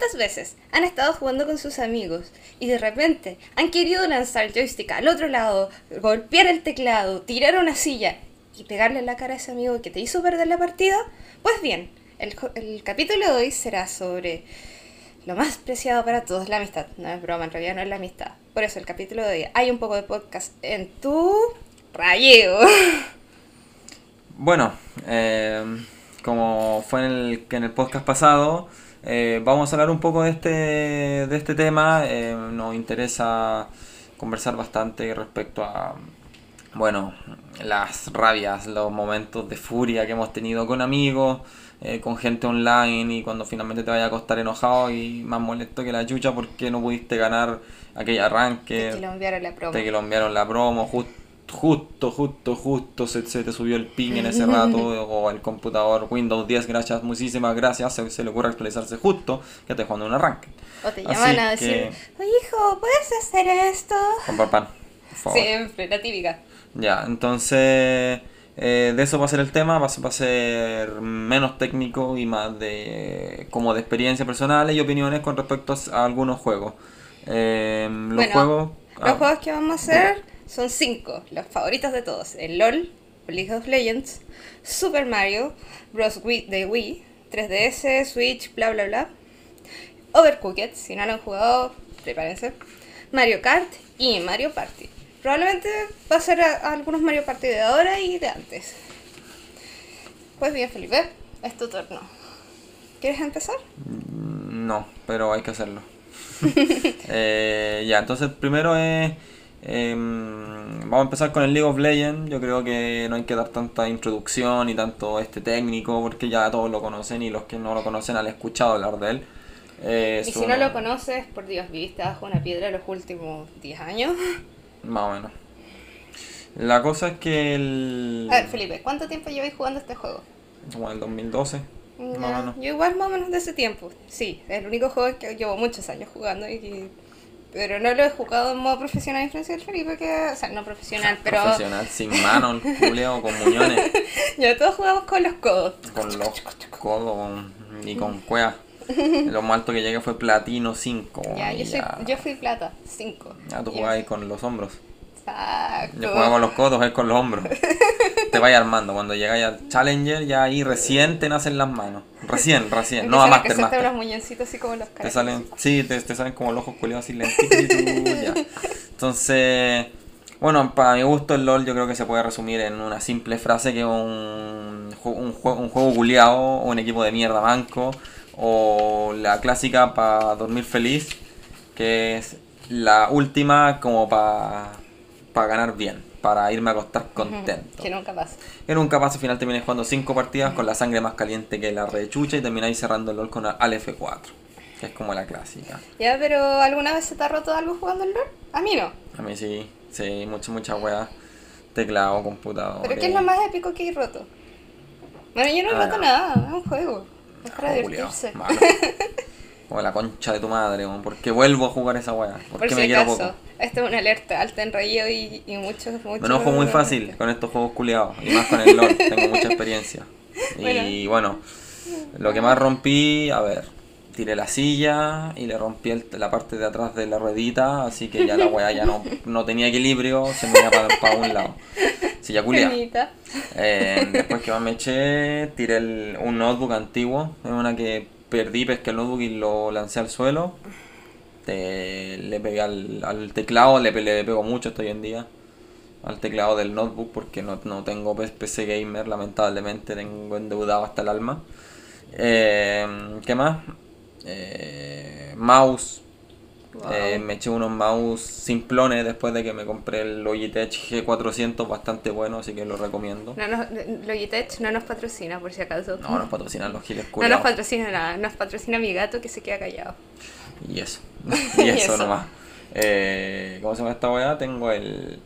¿Cuántas veces han estado jugando con sus amigos y de repente han querido lanzar el joystick al otro lado, golpear el teclado, tirar una silla y pegarle en la cara a ese amigo que te hizo perder la partida? Pues bien, el, el capítulo de hoy será sobre lo más preciado para todos, la amistad. No es broma, en realidad no es la amistad. Por eso el capítulo de hoy hay un poco de podcast en tu rayeo. Bueno, eh, como fue en el, en el podcast pasado, eh, vamos a hablar un poco de este, de este tema. Eh, nos interesa conversar bastante respecto a, bueno, las rabias, los momentos de furia que hemos tenido con amigos, eh, con gente online y cuando finalmente te vaya a acostar enojado y más molesto que la chucha porque no pudiste ganar aquel arranque. que lo enviaron la promo. Te que lo enviaron la promo, jus- justo, justo, justo se, se te subió el ping en ese rato, o el computador Windows 10, gracias, muchísimas gracias, se, se le ocurre actualizarse justo, que te jugando un arranque. O te Así llaman a que- decir, oye hijo, ¿puedes hacer esto? Con papá. Siempre, la típica. Ya, entonces eh, de eso va a ser el tema, va a, ser- va a ser menos técnico y más de como de experiencias personales y opiniones con respecto a algunos juegos. Eh, los Bueno, juegos... Los ah, juegos que vamos a hacer son cinco, los favoritos de todos. El LOL, League of Legends, Super Mario, Bros. Wii de Wii, 3DS, Switch, bla bla bla. Overcooked, si no lo han jugado, prepárense. Mario Kart y Mario Party. Probablemente va a ser a- algunos Mario Party de ahora y de antes. Pues bien, Felipe, es tu turno. ¿Quieres empezar? No, pero hay que hacerlo. Eh, ya, entonces primero es... em, vamos a empezar con el League of Legends. Yo creo que no hay que dar tanta introducción y tanto este técnico porque ya todos lo conocen y los que no lo conocen han escuchado hablar de él. Eh, Y si no lo conoces, por Dios, viviste bajo una piedra los últimos 10 años. Más o menos. La cosa es que el... A ver, Felipe, ¿cuánto tiempo lleváis jugando este juego? Como en el 2012. Más o menos. Yo igual más o menos de ese tiempo. Sí, es el único juego que llevo muchos años jugando y Pero no lo he jugado en modo profesional diferencia del Felipe, que... O sea, no profesional, pero... Profesional, sin mano, el culeo, con muñones, ya todos jugamos con los codos. con los codos con- y con cuevas. Lo más alto que llegué fue platino 5. Ya, yo, soy, yo fui plata, 5. ya tú jugabas ahí con los hombros. Exacto. Yo jugaba con los codos, él con los hombros. Te vayas armando. Cuando llegáis al Challenger, ya ahí recién te nacen las manos. Recién, recién. No a Master, Master. unos muñoncitos así como los Te salen, sí, te, te salen como los ojos culeados así lentitos. Entonces, bueno, para mi gusto el LOL yo creo que se puede resumir en una simple frase que es un, un, un juego culiado, un equipo de mierda manco, o la clásica para dormir feliz, que es la última como para ganar bien, para irme a acostar contento. Que nunca pasa. En un capaz al final termináis jugando 5 partidas con la sangre más caliente que la rechucha y termináis cerrando el LOL con al F4, que es como la clásica. Ya, pero ¿alguna vez se te ha roto algo jugando al LOL? A mí no. A mí sí, sí, mucha, mucha wea. Teclado, computador. ¿Pero qué es lo más épico que he roto? Bueno, yo no he Ah, roto nada, es un juego. Es para divertirse. malo. Como la concha de tu madre, weón, ¿por qué vuelvo a jugar esa wea? ¿Por, Por si me quiero acaso, poco? esto es una alerta alta en rayo y, y muchos, muchos... Me enojo muy fácil con estos juegos culiados y más con el LOL, tengo mucha experiencia. Y bueno, lo que más rompí, a ver, tiré la silla y le rompí el- la parte de atrás de la ruedita, así que ya la weá ya no, no tenía equilibrio, se me iba para, un lado. Silla culiada. Penita. Eh, después que más me eché, tiré el- un notebook antiguo, es una que perdí, pesqué el notebook y lo lancé al suelo. Te- le pegué al, al teclado, le, le pego mucho esto hoy en día. Al teclado del notebook porque no, no tengo PC gamer, lamentablemente tengo endeudado hasta el alma. Eh, ¿Qué más? Eh, mouse. Wow. Eh, me eché unos mouse simplones después de que me compré el Logitech G400, bastante bueno, así que lo recomiendo. No nos, Logitech no nos patrocina, por si acaso. No, nos patrocinan los giles No nos patrocina nada, nos patrocina mi gato que se queda callado. Y eso. Y Y eso, eso. nomás. Eh, ¿Cómo se llama esta weá? Tengo el,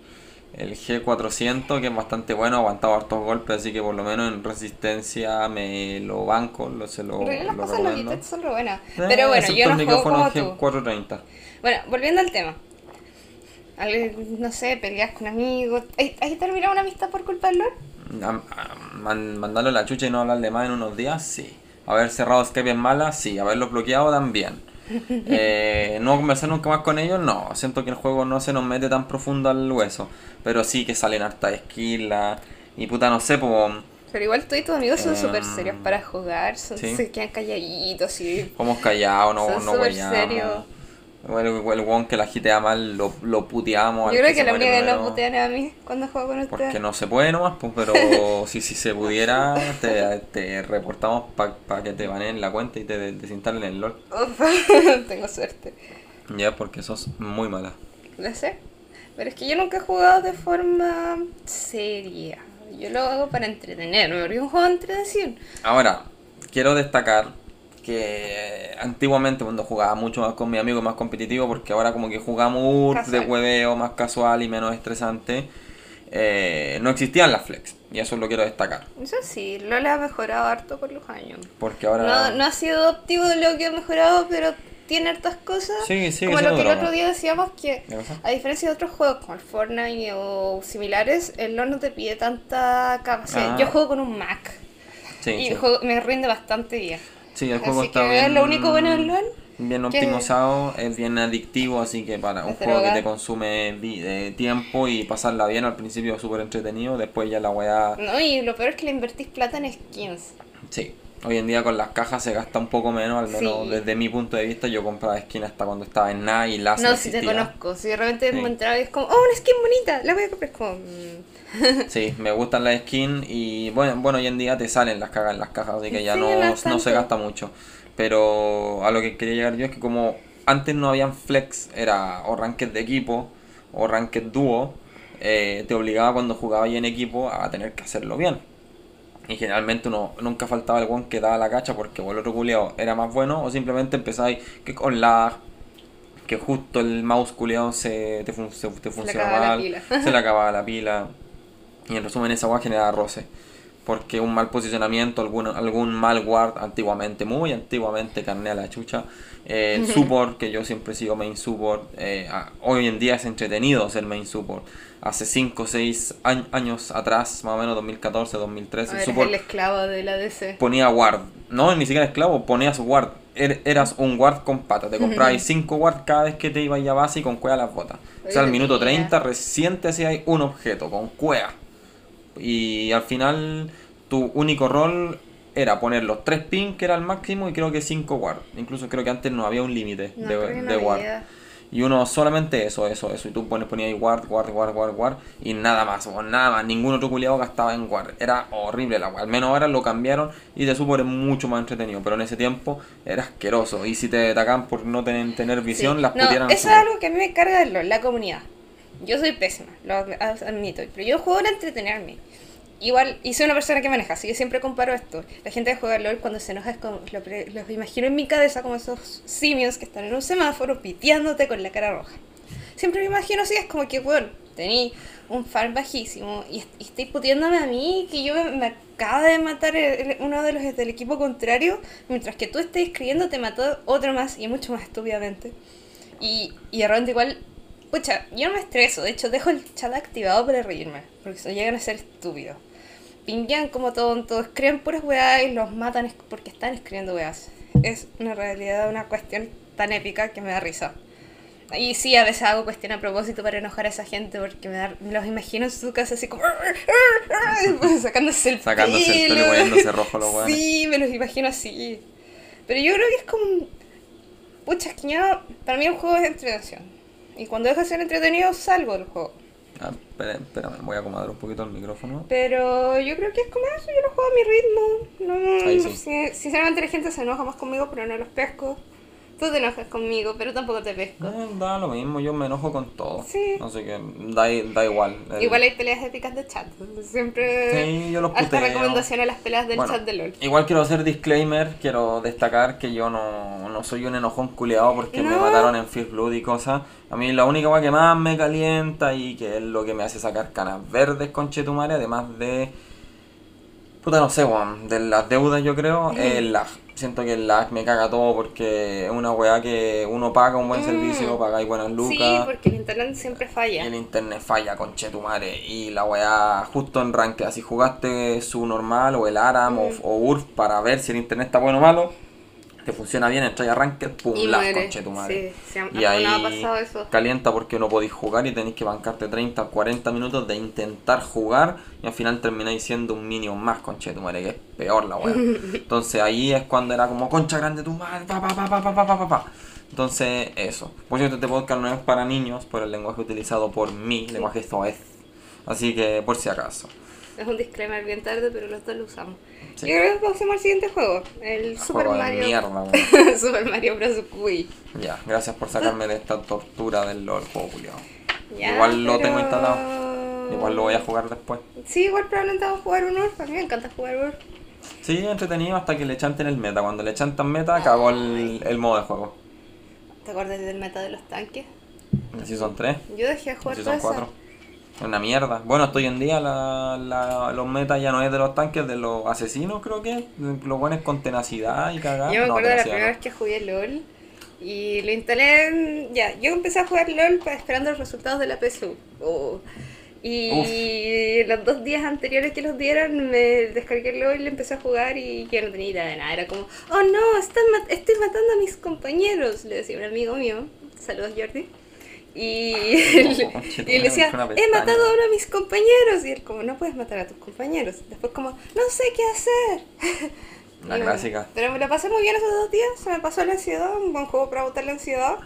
el G400 que es bastante bueno, ha aguantado hartos golpes, así que por lo menos en resistencia me lo banco, lo, se lo, realidad las lo cosas recomiendo. Son re buenas. Eh, Pero bueno, yo no juego como micrófono tú. G430. Bueno, volviendo al tema. Al- no sé, peleas con amigos. ¿Has terminado una amistad por culpa del LOL? Am- am- man- mandarlo a la chucha y no hablarle más en unos días, sí. Haber cerrado Skype es mala, sí. Haberlos bloqueado también. Eh, no conversar nunca más con ellos, no. Siento que el juego no se nos mete tan profundo al hueso. Pero sí que salen harta esquilas. Y puta, no sé, pues. Pero igual todos tus amigos son súper Em, serios para jugar, son, ¿sí? se quedan calladitos y... Somos callados, no, Son no serios. El, el weón que la gitea mal lo, lo puteamos. Yo creo que muere única que no putean a mí cuando juego con ustedes. Porque no se puede nomás, pues, pero si, si se pudiera, te, te reportamos para que te baneen la cuenta y te de- desinstalen el LOL. Uf, tengo suerte. Ya, porque sos muy mala. Lo sé. Pero es que yo nunca he jugado de forma seria. Yo lo hago para entretenerme, porque es un juego de entretención. Ahora, quiero destacar que antiguamente cuando jugaba mucho más con mi amigo más competitivo, porque ahora como que jugamos de hueveo más casual y menos estresante, eh, no existían las flex. Y eso lo quiero destacar. Eso sí, LOL ha mejorado harto con los años. Porque ahora... No, no ha sido óptimo lo que ha mejorado, pero tiene hartas cosas. Sí, sigue como lo que el otro día decíamos que, a diferencia de otros juegos como el Fortnite o similares, el LoL no te pide tanta capacidad. Ah. Yo juego con un Mac Sí, y sí. juego- me rinde bastante bien. Sí, el juego Así está que bien... lo único bueno del LoL Bien optimizado, es bien adictivo, así que para un Es juego que te consume eh, tiempo y pasarla bien al principio súper entretenido, después ya la weá... No, y lo peor es que le invertís plata en skins. Sí, hoy en día con las cajas se gasta un poco menos, al menos Sí. desde mi punto de vista. Yo compraba skin hasta cuando estaba en nada y las No, si te conozco. Si de repente Sí. me entraba y es como, oh, una skin bonita, la voy a comprar. Es como, mm, Sí, me gustan las skins y bueno, bueno, hoy en día te salen las cajas en las cajas, así que ya Sí, no, no se gasta mucho. Pero a lo que quería llegar yo es que como antes no habían flex, era o ranked de equipo o ranked dúo, eh, te obligaba cuando jugabas en equipo a tener que hacerlo bien. Y generalmente uno nunca faltaba el one que daba la cacha porque o el otro culiao era más bueno o simplemente empezáis que con lag, que justo el mouse culiao se te, fun- se- te le funciona acababa la mal, se le acababa la pila. Y en resumen esa weá genera roce. Porque un mal posicionamiento, algún, algún mal guard antiguamente, muy antiguamente, carné a la chucha. eh, el support, que yo siempre sigo main support. eh, hoy en día es entretenido ser main support. Hace 5 o 6 años atrás, más o menos 2014, 2013, a el ver, support el esclavo de la DC. ponía guard. No, ni siquiera esclavo, ponías guard. Er- eras un guard con patas. Te comprabas 5 guard cada vez que te ibas a base y con cueva las botas. O sea, al minuto mira. 30 recién te hacías un objeto con cueva. Y al final tu único rol era poner los 3 ping, que era el máximo, y creo que 5 guard. Incluso creo que antes no había un límite No, de, de guard. Y uno solamente eso, eso, eso. Y tú pones, ponías ahí guard, guard, guard, guard, guard. Y nada más, o nada más. Ningún otro culiado gastaba en guard. Era horrible la guard. Al menos ahora lo cambiaron y de súper es mucho más entretenido. Pero en ese tiempo era asqueroso. Y si te atacan por no tener, tener visión, Sí. las no, eso es algo que a mí me carga de la comunidad. Yo soy pésima, lo admito, pero yo juego para entretenerme. Igual, y soy una persona que maneja, así que siempre comparo esto. La gente que juega LOL cuando se enoja es lo los imagino en mi cabeza como esos simios que están en un semáforo piteándote con la cara roja. Siempre me imagino así, es como que, bueno, tení un farm bajísimo y, y estoy puteándome a mí, que yo me, me acaba de matar el- el- uno de los del equipo contrario, mientras que tú estés escribiendo te mató otro más y mucho más estúpidamente. Y, y de repente igual, pucha, yo no me estreso, de hecho dejo el chat activado para reírme, porque se llegan a ser estúpidos. Pinguean como tontos, escriben puras weas y los matan porque están escribiendo weas. Es una realidad, una cuestión tan épica que me da risa. Y sí, a veces hago cuestión a propósito para enojar a esa gente porque me, da- me los imagino en su casa así como sacándose el Sacándose el pelo y pelo. poniéndose rojo los weones. Sí, me los imagino así. Pero yo creo que es como... Pucha, es que yo- para mí el juego es entretención. Y cuando deja de ser entretenido, salgo del juego. Ah, espérame, voy a acomodar un poquito el micrófono. Pero yo creo que es como eso, yo lo juego a mi ritmo. No, Ahí sí. sé, sinceramente la gente se enoja más conmigo, pero no los pesco. Tú te enojas conmigo, pero tampoco te pesco. Eh, da lo mismo, yo me enojo con todo. Sí. Así que da, da igual. El- Igual hay peleas épicas de chat. Siempre Sí, yo los puteo. recomendación a las peleas del Bueno, chat de LOL. Igual quiero hacer disclaimer, quiero destacar que yo no, no soy un enojón culeado porque me mataron en First Blood y cosas. A mí la única cosa que más me calienta y que es lo que me hace sacar canas verdes con Chetumare, además de... Puta, no sé, weón, de las deudas yo creo, es el lag. Siento que el lag me caga todo porque es una weá que uno paga un buen Mm. servicio, pagáis buenas lucas. Sí, porque el internet siempre falla. El internet falla con chetumare y la weá justo en ranked, si jugaste su normal o el Aram o, o URF para ver si el internet está bueno o malo, te funciona bien, entras a ranked, pum, Y lag muere. con chetumare. Sí, sí, a- y ahí ha eso. calienta porque no podéis jugar y tenéis que bancarte 30 o 40 minutos de intentar jugar y al final termináis siendo un minion más con chetumare, que es peor la weá. Entonces ahí es cuando era como concha grande tu madre, pa pa pa pa pa pa pa pa. Entonces, eso. Por cierto, este podcast no es para niños, por el lenguaje utilizado por mí, lenguaje soez. Así que, por si acaso. Es un disclaimer bien tarde, pero los dos lo usamos. Sí. Yo creo que pasemos al siguiente juego. El Super Juego Mario. mierda. Super Mario Bros. Wii. Ya, gracias por sacarme de esta tortura del LOL juego culiao. Ya, Igual lo tengo instalado. Igual lo voy a jugar después. Sí, igual probablemente vamos a jugar un Urf. A mí me encanta jugar Urf. Sí, entretenido hasta que le chanten el meta. Cuando le chantan meta, cagó el, el modo de juego. ¿Te acuerdas del meta de los tanques? Si son tres, Yo dejé de jugar si toda son cuatro. Una mierda. Bueno, hasta hoy en día la, la- los metas ya no es de los tanques, de los asesinos, creo que. Los buenos con tenacidad y cagar. Yo me No, acuerdo de la primera vez que jugué LOL y lo instalé. en- Ya, yo empecé a jugar LOL esperando los resultados de la PSU. Oh. Y los dos días anteriores que los dieran, me descargué LOL y empecé a jugar y yo no tenía idea de nada. Era como, oh no, están estoy matando a mis compañeros, le decía un amigo mío. Saludos, Jordi. Y, él- y él decía, he matado a uno de mis compañeros. Y él como, no puedes matar a tus compañeros. Después como, no sé qué hacer. La Y bueno, clásica. pero me la pasé muy bien esos dos días. Se me pasó la ansiedad. Un buen juego para botar la ansiedad.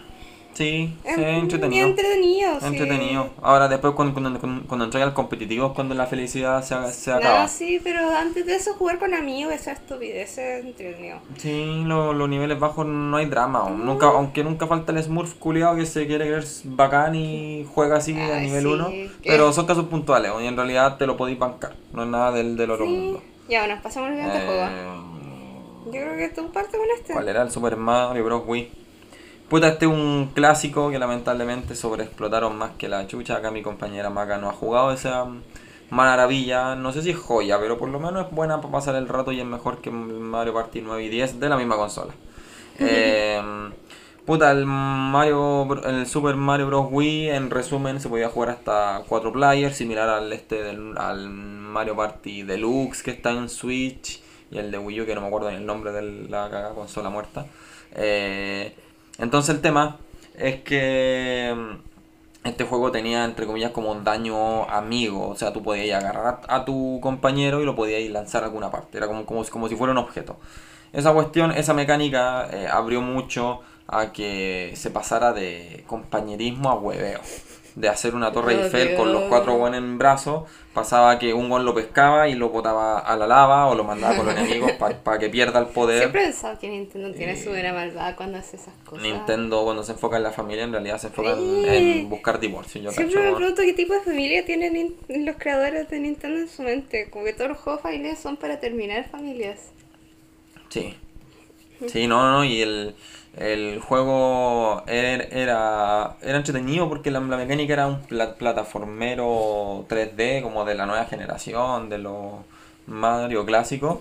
Sí, Es muy entretenido. entretenido, sí. Entretenido. Ahora después cuando, cuando, cuando, cuando entras al competitivo es cuando la felicidad se, se acaba. No, sí, pero antes de eso jugar con amigos, esa estupidez es entretenido. Sí, lo- los niveles bajos no hay drama. Nunca, aunque nunca falta el Smurf culiado que se quiere creer bacán y juega así a nivel sí, 1. que- Pero son casos puntuales y en realidad te lo podéis bancar. No es nada del, del otro Sí. mundo. Ya, bueno, pasamos al siguiente juego. Eh, Yo creo que tú partes con este. ¿Cuál era? El Super Mario Bros. Wii. Puta, este es un clásico que lamentablemente sobreexplotaron más que la chucha. Acá mi compañera Maca no ha jugado esa maravilla. No sé si es joya, pero por lo menos es buena para pasar el rato y es mejor que Mario Party 9 y 10 de la misma consola. Eh, puta, el Mario, el Super Mario Bros. Wii, en resumen, se podía jugar hasta 4 players, similar al este del, al Mario Party Deluxe que está en Switch y el de Wii U, que no me acuerdo ni el nombre de la cagada consola muerta. Eh, entonces el tema es que mm, este juego tenía, entre comillas, como un daño amigo. O sea, tú podías agarrar a tu compañero y lo podías lanzar a alguna parte. Era como, como, como si fuera un objeto. Esa cuestión, esa mecánica eh, abrió mucho a que se pasara de compañerismo a hueveo. De hacer una torre Oh, Eiffel con los cuatro buenos en brazos, pasaba que un gol lo pescaba y lo botaba a la lava o lo mandaba con los enemigos para que pierda el poder. Siempre he pensado que Nintendo tiene su vera malvada cuando hace esas cosas. Nintendo cuando se enfoca en la familia en realidad se enfoca en, en buscar divorcio. Yo Siempre cacho. me pregunto qué tipo de familia tienen los creadores de Nintendo en su mente. Como que todos los juegos familiares son para terminar familias. Sí. Sí, no, no, y el, el juego er- era, era entretenido porque la, la mecánica era un pla- plataformero 3D como de la nueva generación, de los Mario clásicos.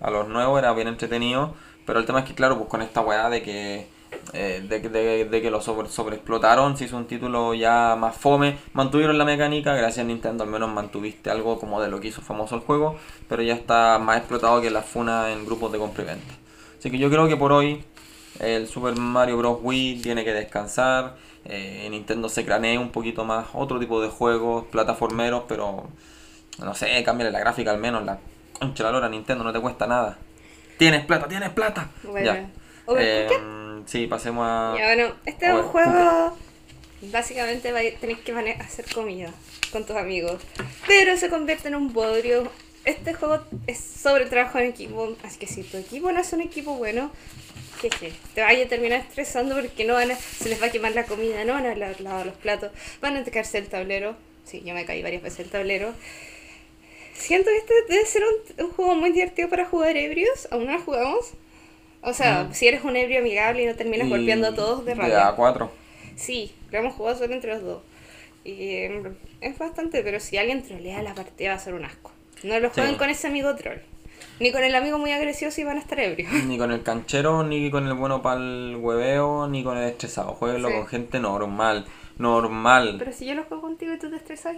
A los nuevos era bien entretenido, pero el tema es que, claro, pues con esta weá de que eh, de, de, de que lo sobre, sobreexplotaron, se hizo un título ya más fome, mantuvieron la mecánica, gracias a Nintendo al menos mantuviste algo como de lo que hizo famoso el juego, pero ya está más explotado que la funa en grupos de compra y venta. Así que yo creo que por hoy el Super Mario Bros. Wii tiene que descansar, eh, Nintendo se cranea un poquito más otro tipo de juegos, plataformeros, pero no sé, cámbiale la gráfica al menos, la concha la lora Nintendo, no te cuesta nada. Tienes plata, tienes plata. Bueno. Ya. Eh, sí, pasemos a... Ya, bueno, este es un juego. Básicamente tenés que hacer comida con tus amigos. Pero se convierte en un bodrio. Este juego es sobre el trabajo en equipo. Así que si tu equipo no es un equipo bueno, jeje, te vaya a terminar estresando porque no van a, se les va a quemar la comida, no van a lavar lavar los platos, van a caerse el tablero. Sí, yo me caí varias veces el tablero. Siento que este debe ser un, un juego muy divertido para jugar ebrios. ¿Aún no lo jugamos? O sea, Mm. si eres un ebrio amigable y no terminas Y- golpeando a todos de rabia. A4. Sí, lo hemos jugado solo entre los dos. Y eh, es bastante, pero si alguien trolea la partida va a ser un asco. No lo jueguen Sí. con ese amigo troll. Ni con el amigo muy agresivo si van a estar ebrios. Ni con el canchero, ni con el bueno para el hueveo, ni con el estresado. Jueguenlo Sí. con gente normal. Normal. Pero si yo lo juego contigo y tú te estresas.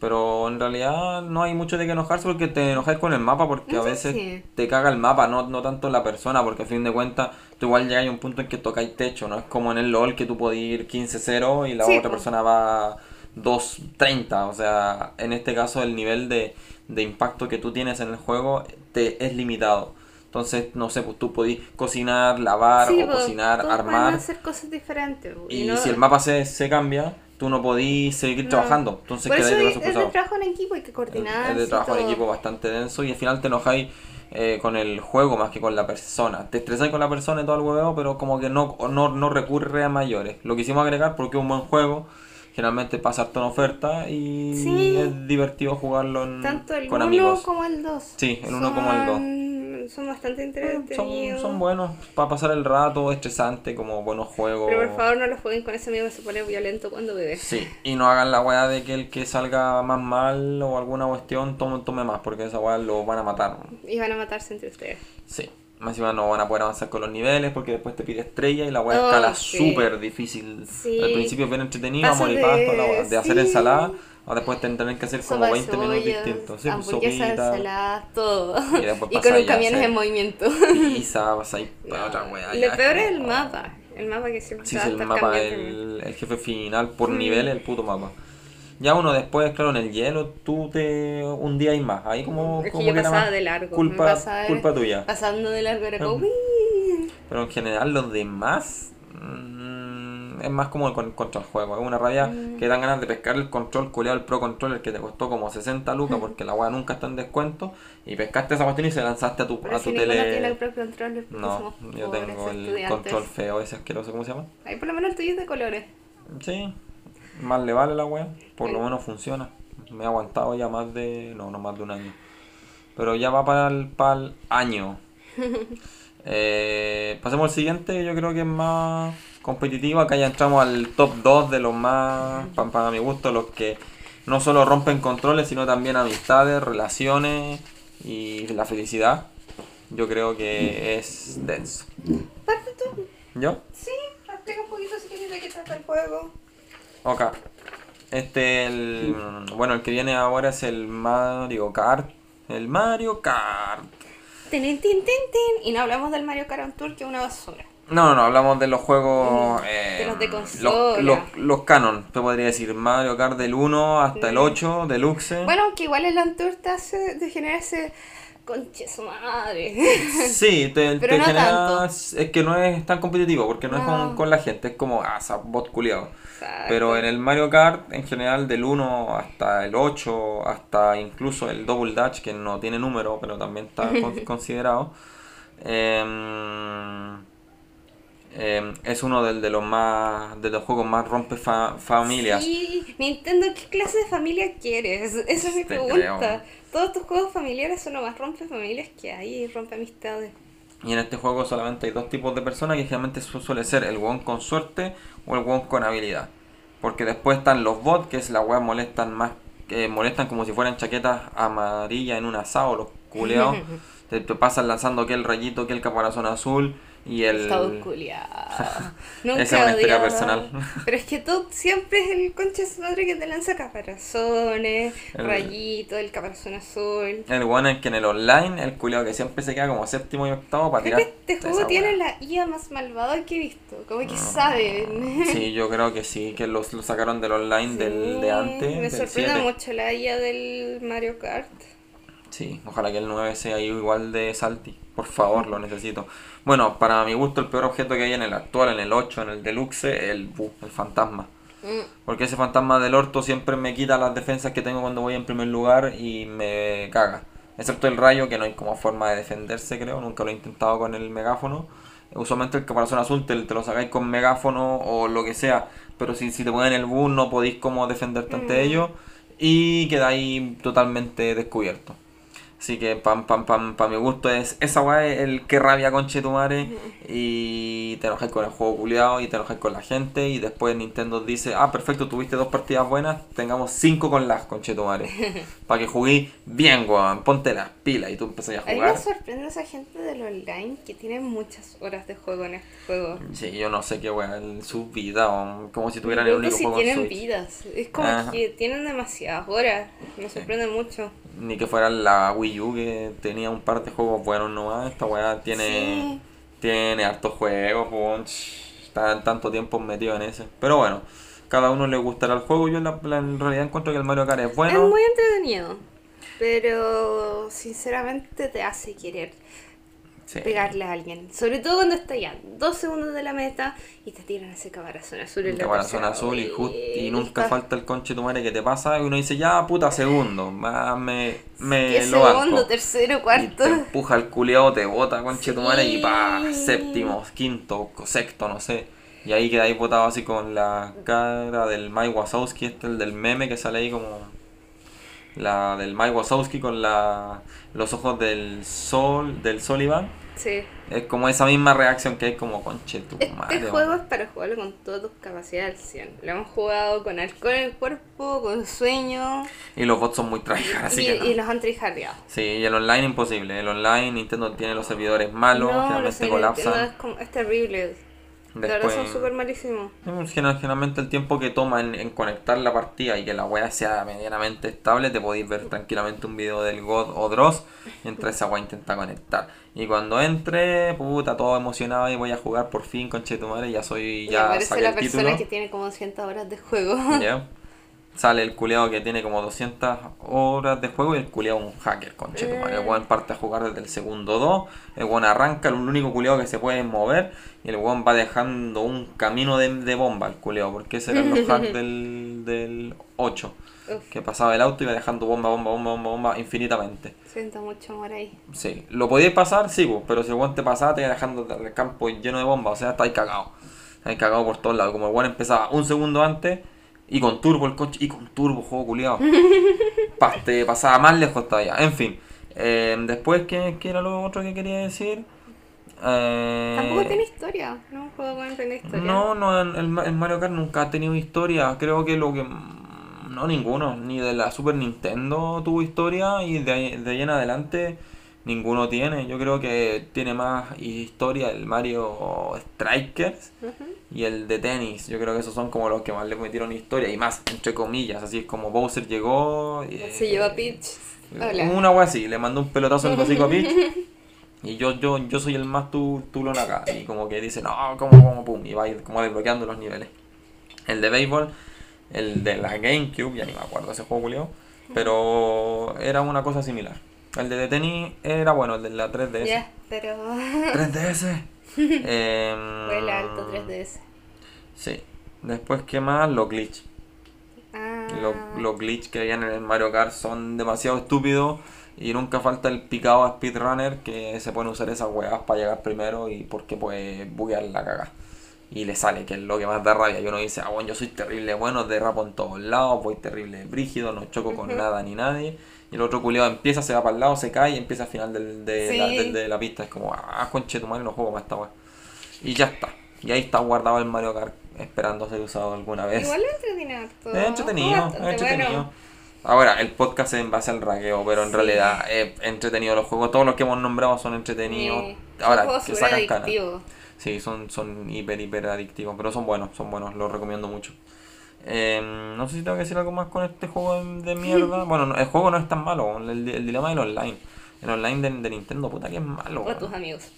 Pero en realidad no hay mucho de qué enojarse porque te enojas con el mapa porque a veces sí. te caga el mapa, no, no tanto la persona, porque a fin de cuentas tú igual llegas a un punto en que tocáis techo, no es como en el LOL que tú podés ir 15-0 y la Sí, otra persona va 2-30, o sea, en este caso el nivel de, de impacto que tú tienes en el juego te es limitado. Entonces, no sé, pues tú podís cocinar, lavar Sí, o pues, cocinar, armar. hacer cosas diferentes. po, Y no- si el mapa se, se cambia, tú no podís seguir no. trabajando. Entonces Por eso quedáis de es, es de trabajo en equipo, hay que coordinar. Es de trabajo en equipo bastante denso y al final te enojáis eh, con el juego más que con la persona. Te estresáis con la persona y todo el hueveo, pero como que no, no, no recurre a mayores. Lo quisimos agregar porque es un buen juego. Generalmente pasa harto en oferta y Sí. es divertido jugarlo en- Tanto el con 1 amigos. como el 2. Sí, el uno como el dos. Son bastante Son, entretenidos. son buenos para pasar el rato, estresante, como buenos juegos. Pero por favor no los jueguen con ese amigo que se pone violento cuando bebe. Sí, y no hagan la weá de que el que salga más mal o alguna cuestión tome, tome más, porque esa weá lo van a matar. Y van a matarse entre ustedes. Sí, más encima no van a poder avanzar con los niveles porque después te pide estrella y la weá Oh, escala sí. súper difícil. Sí. Al principio es bien entretenido, Pasa amor y de- pasto, la de hacer sí. ensalada, o después tendrán que hacer como Sopa de 20 menús cebollas, distintos. Sí, hamburguesas, ensaladas, todo. Y después Y con pasáis un hacer en movimiento. pizza, ahí para otra weá. Lo peor es el mapa. El mapa que siempre Sí, va sí, a el mapa, el, el jefe final por Mm. nivel, el puto mapa. Ya uno después, claro, en el hielo, tú te hundías más. Ahí como, Es que como yo que pasaba más de largo. Culpa, pasaba culpa tuya. Pasando de largo era como... "Uy". Pero en general los demás mm, es más como con contra el juego. Es una rabia Mm. que dan ganas de pescar el control culeado, el Pro Controller que te costó como 60 lucas porque la weá nunca está en descuento. Y pescaste esa cuestión y se lanzaste a tu, Pero a si tu tiene el tele. controller No, yo tengo el control feo ese asqueroso, ¿cómo se llama? Ahí por lo menos el tuyo es de colores. Sí, más le vale la wea, por lo menos funciona. Me he aguantado ya más de. No, no más de un año. Pero ya va para el, para el año. Eh, pasemos al siguiente, yo creo que es más competitivo. Acá ya entramos al top 2 de los más, pa- para, mi gusto, los que no solo rompen controles, sino también amistades, relaciones y la felicidad. Yo creo que es denso. Parte tú. ¿Yo? Sí, explica un poquito si quieres de qué trata el juego. Ok. Este, el, bueno, el que viene ahora es el Mario Kart. El Mario Kart. Tin, tin, tin, tin. Y no hablamos del Mario Kart on Tour, que es una basura. No, no, no, hablamos de los juegos. Mm, eh, de los de los, consola. los, los canon, te podría decir. Mario Kart del 1 hasta el Mm. 8, Deluxe. Bueno, que igual el on Tour te hace de generar ese... Conche su madre. Sí, te, Pero te no genera. tanto. Es que no es tan competitivo, porque no, es con, con la gente, es como, ah, bot culiado. Pero en el Mario Kart, en general, del 1 hasta el 8, hasta incluso el Double Dutch, que no tiene número, pero también está con- considerado, em, em, es uno del- de, los más de los juegos más rompe fa- familias. Sí, Nintendo, ¿qué clase de familia quieres? Esa es mi Te pregunta. creo. Todos tus juegos familiares son lo más rompe familias que hay y rompe amistades. Y en este juego solamente hay dos tipos de personas que generalmente su- suele ser el one con suerte o el one con habilidad. Porque después están los bots, que es la web molestan más, que molestan como si fueran chaquetas amarillas en un asado, los culeados. te, te pasan lanzando que el rayito, que el caparazón azul y el... Todo culiado. Nunca Esa es una historia personal. Pero es que todo siempre es el concha de madre que te lanza caparazones, El- rayitos, el caparazón azul. El bueno es que en el online, el culeado que siempre se queda como séptimo y octavo para Creo tirar. que este juego tiene la IA más malvada que he visto. Como que saben. Sí, yo creo que sí, que los, lo sacaron del online del, de antes. Me sorprende 7. mucho la IA del Mario Kart. Sí, ojalá que el 9 sea igual de salty. Por favor, lo necesito. Bueno, para mi gusto, el peor objeto que hay en el actual, en el 8, en el deluxe, el, bu, el fantasma. Mm. Porque ese fantasma del orto siempre me quita las defensas que tengo cuando voy en primer lugar y me caga. Excepto el rayo, que no hay como forma de defenderse, creo. Nunca lo he intentado con el megáfono. Usualmente el caparazón azul te, te lo sacáis con megáfono o lo que sea. Pero si, si te ponen el bus no podéis como defenderte ante Mm. ellos. Y quedáis totalmente descubierto. Así que pam pam pam para mi gusto es esa weá el que rabia con Chetumare y te enojas con el juego culiado y te enojas con la gente y después Nintendo dice, ah perfecto, tuviste dos partidas buenas, tengamos cinco con las con Chetumare. para que jugué bien, weón, ponte las pilas y tú empezás a A mí jugar. me sorprende esa gente del online que tiene muchas horas de juego en este juego. Sí, yo no sé qué weá, en su vida, weón, como si tuvieran el único si juego en tienen vidas. Es como Ajá. que tienen demasiadas horas. Me sorprende mucho. Ni que fuera la Wii U que tenía un par de juegos buenos nomás. Esta weá tiene, Sí. tiene hartos juegos, weón. Ch, Está tanto tiempo metido en ese. Pero bueno, cada uno le gustará el juego. Yo en, la- la- en realidad encuentro que el Mario Kart es bueno. Es muy entretenido. Pero sinceramente te hace querer Sí. pegarle a alguien. Sobre todo cuando está ya dos segundos de la meta y te tiran ese caparazón azul en caparazón azul y, just- y nunca está- falta el conche tu madre que te pasa y uno dice ya puta segundo, ah, me, me lo banco. segundo, tercero, Y cuarto. te empuja el culeado, te bota conche tu madre y pa, Sí. séptimo, quinto, sexto, no sé. Y ahí quedáis botado así con la cara del Mike Wazowski, este el del meme que sale ahí como la del Mike Wazowski con la los ojos del sol, del Sullivan. Sí. Es como esa misma reacción que hay como conche tu madre. Este weón". juego es para jugarlo con todas tus capacidades al 100. Lo hemos jugado con alcohol en el cuerpo, con sueño Y los bots son muy tryhard, así y, que no. y los han trijardeado. Sí, y el online imposible. El online Nintendo tiene los servidores malos, no, generalmente colapsan. es, como- es terrible. La verdad Después, son súper malísimos. Pues, gener- generalmente el tiempo que toma en, en conectar la partida y que la wea sea medianamente estable, te podéis ver tranquilamente un video del God o Dross mientras esa wea intenta conectar. Y cuando entre, puta, todo emocionado y voy a jugar por fin con Chetumare, ya soy, Y ya aparece saqué la el persona título. que tiene como 200 horas de juego. Sale el culeado que tiene como 200 horas de juego y el culeado un hacker, con Chetumare. El weón parte a jugar desde el segundo 2, el weón arranca, el único culeado que se puede mover y el weón va dejando un camino de, de bomba el culeado, porque ese era los hacks del, del 8, Uf, que pasaba el auto y iba dejando bomba, bomba, bomba, bomba, bomba infinitamente. siento mucho amor ahí. Sí, lo podíais pasar, sí, pero si el weón te pasaba, te iba dejando el campo lleno de bombas, o sea, estáis cagado. Estáis cagado por todos lados. Como el weón empezaba un segundo antes y con turbo el coche, y con turbo, juego culiado. te pasaba más lejos todavía. En fin, eh, después, ¿qué, qué era lo otro que quería decir? Eh, Tampoco tiene historia. No un juego con historia. no, no, el, Mario Kart nunca ha tenido historia. Creo que lo que. No, ninguno. Ni de la Super Nintendo tuvo historia y de ahí, de ahí en adelante ninguno tiene. Yo creo que tiene más historia el Mario Strikers y el de tenis. Yo creo que esos son como los que más le metieron historia y más, entre comillas. Así es como Bowser llegó. y, Se lleva a Peach. Hola. Una wea así, le mandó un pelotazo en el hocico a Peach. Y yo, yo, yo soy el más tu, tulón acá. Y como que dice, no, como, como, pum. Y va a ir como desbloqueando los niveles. El de béisbol, el de la GameCube, ya ni me acuerdo ese juego culiao, Pero era una cosa similar. El de tenis era bueno, el de la 3DS. Ya, pero. 3DS. Em, Vuela alto 3DS. Sí. Después, ¿qué más? Los glitch. Ah. Los, los glitch que habían en el Mario Kart son demasiado estúpidos y nunca falta el picado a speedrunner que se pone a usar esas weas para llegar primero y porque puede buguear la caga. Y le sale, que es lo que más da rabia. Y uno dice, ah, bueno, yo soy terrible bueno, derrapo en todos lados, voy terrible brígido, no choco con nada ni nadie. Y el otro culiado empieza, se va para el lado, se cae y empieza al final del, de, la, del- de la pista. Es como, ah, conche tu madre, no juego más esta wea. Y ya está. Y ahí está guardado el Mario Kart esperando ser usado alguna vez. Igual es entretenido. Es entretenido, es entretenido. bueno. Ahora, el podcast es en base al raqueo, pero en Sí. realidad es entretenido los juegos. Todos los que hemos nombrado son entretenidos. Sí. Ahora, Son que sacan canas. Sí, son, son hiper, hiper adictivos, pero son buenos, son buenos, los recomiendo mucho. Eh, no sé si tengo que decir algo más con este juego de, mierda. Bueno, no, el juego no es tan malo, el, el dilema del online. El online de, de Nintendo, puta que es malo. O tus amigos.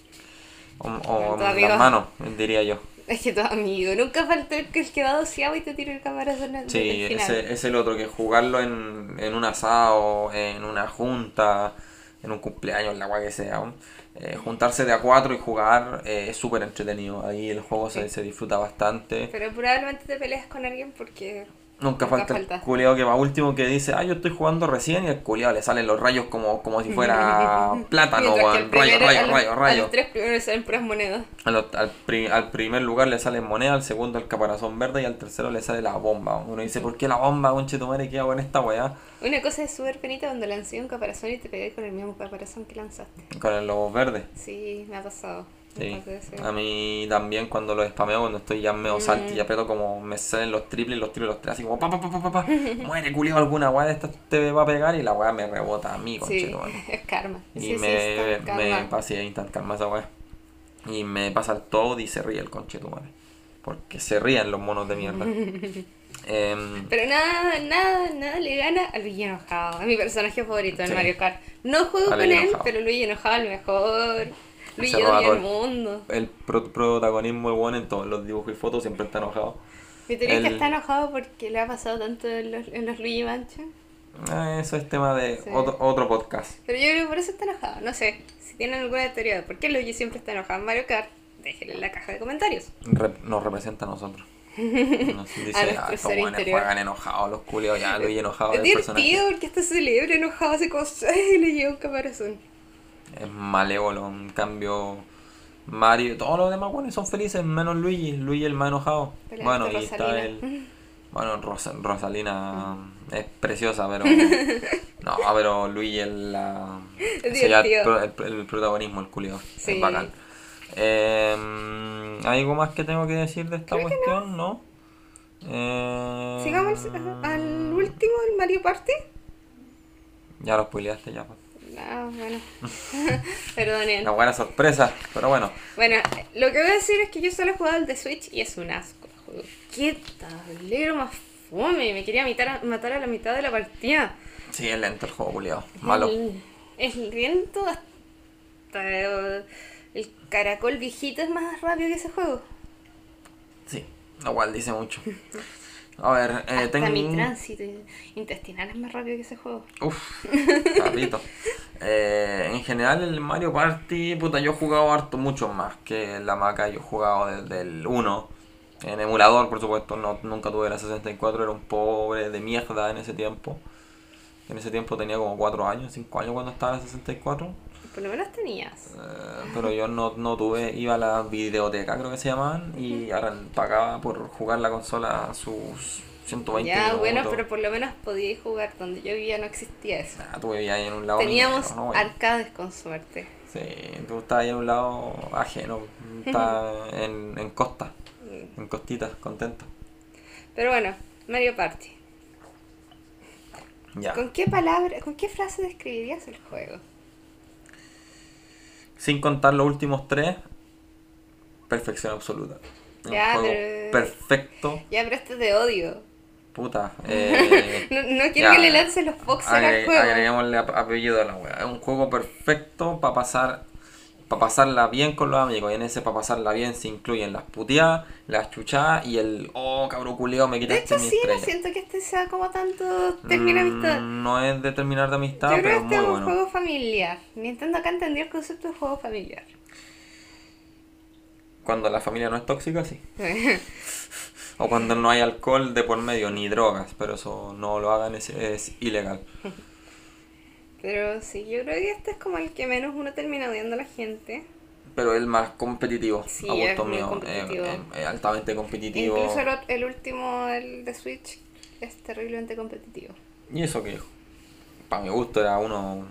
O, o tus amigos. las manos, diría yo. Es que tus amigos. Nunca falta el que, el va doceado y te tira el caparazón al Sí, al final. ese es el otro, que jugarlo en, en un asado, en una junta, en un cumpleaños, la guay que sea. Eh, juntarse de a cuatro y jugar eh, es súper entretenido. Ahí el juego se, se disfruta bastante. Pero probablemente te peleas con alguien porque Nunca, falta, el culiado que va último que dice, ah, yo estoy jugando recién y el culiado le salen los rayos como, como si fuera plátano, weón. Rayo, rayo, rayo, rayo. A los tres primeros le salen puras monedas. Al, al, primer lugar le salen monedas, al segundo el caparazón verde y al tercero le sale la bomba. Uno dice, ¿por qué la bomba, conche tu madre, qué hago en esta weá? Una cosa es súper penita cuando lancé un caparazón y te pegué con el mismo caparazón que lanzaste. Con el lobo verde. Sí, me ha pasado. Sí. A mí también cuando lo spameo, cuando estoy ya medio salto y aprieto como me salen los triples, los triples, los tres, así como pa pa pa pa pa, muere culio alguna weá de esta te va a pegar y la weá me rebota a mí, sí, es karma. Y me, me pasa instant karma esa weá. Y me pasa el todo y se ríe el conchito, madre. Porque se ríen los monos de mierda. Em, Pero nada, nada, nada le gana a Luigi Enojado. Es mi personaje favorito en Mario Kart. No juego con él, pero Luigi Enojado el mejor. Luigi odia el mundo. El protagonismo es bueno en todos los dibujos y fotos, siempre está enojado. ¿Me tenéis que está enojado porque le ha pasado tanto en los, en los Luigi Mansion? Ah, eso es tema de otro, otro, podcast. Pero yo creo que por eso está enojado. No sé, si tienen alguna teoría de por qué Luigi siempre está enojado en Mario Kart, déjenle en la caja de comentarios. nos representa a nosotros. Nos dice, ah, estos juegan enojados, los culios, ya Luigi enojado. Es divertido porque este celebra enojado, hace cosas y le lleva un caparazón. Es malévolo, en cambio Mario, todos los demás bueno, son felices, menos Luigi, Luigi el más enojado. bueno, y está el... Bueno, Rosalina es preciosa, pero. No, pero Luigi es la. el, protagonismo, el culio. Es bacán. Eh, ¿Hay algo más que tengo que decir de esta cuestión? No. Eh, Sigamos al último, el Mario Party. Ya lo spoileaste ya. Ah, bueno. Perdonen. Una buena sorpresa, pero bueno. Bueno, lo que voy a decir es que yo solo he jugado el de Switch y es un asco. Qué tablero más fome. Me quería matar, matar a la mitad de la partida. Sí, es lento el juego, Juliado. Malo. Es lento hasta el caracol viejito es más rápido que ese juego. Sí, igual dice mucho. A ver, eh, Hasta mi tránsito intestinal es más rápido que ese juego. Uf, carrito. eh, en general, el Mario Party, puta, yo he jugado harto, mucho más que la Maca. Yo he jugado desde el 1. En emulador, por supuesto, no, nunca tuve la 64, era un pobre de mierda en ese tiempo. En ese tiempo tenía como 4 años, 5 años cuando estaba en la 64. Por lo menos tenías. Eh, pero yo no, no tuve, iba a la videoteca, creo que se llamaban, y ahora pagaba por jugar la consola a sus 120 Ya, bueno, pero por lo menos podíais jugar donde yo vivía, no existía eso. Ah, tú vivías ahí en un lado. Teníamos arcades con suerte. Sí, tú estabas ahí en un lado ajeno, estabas en, en costa, en costitas, contento. Pero bueno, Mario Party. Ya. ¿Con qué palabra, con qué frase describirías el juego? Sin contar los últimos tres, perfección absoluta. Ya, perfecto. Ya, pero esto es de odio. Puta. Eh, no, quiero que le lancen los boxers al juego. Agreguémosle apellido a la wea. Es un juego perfecto para pasar para pasarla bien con los amigos. Y en ese para pasarla bien se incluyen las puteadas, las chuchadas y el oh cabro culeo me quitaste de hecho, sí, no siento que este sea como tanto terminar mm, amistad. No es de terminar de amistad, Yo pero creo que este es un juego familiar. Nintendo acá entendió el concepto de juego familiar. Cuando la familia no es tóxica, sí. o cuando no hay alcohol de por medio, ni drogas, pero eso no lo hagan, es, es ilegal. Pero sí, yo creo que este es como el que menos uno termina odiando a la gente. Pero el más competitivo, sí, a gusto mío. Es, altamente competitivo. Incluso el, último, el de Switch, es terriblemente competitivo. ¿Y eso qué? Para mi gusto era uno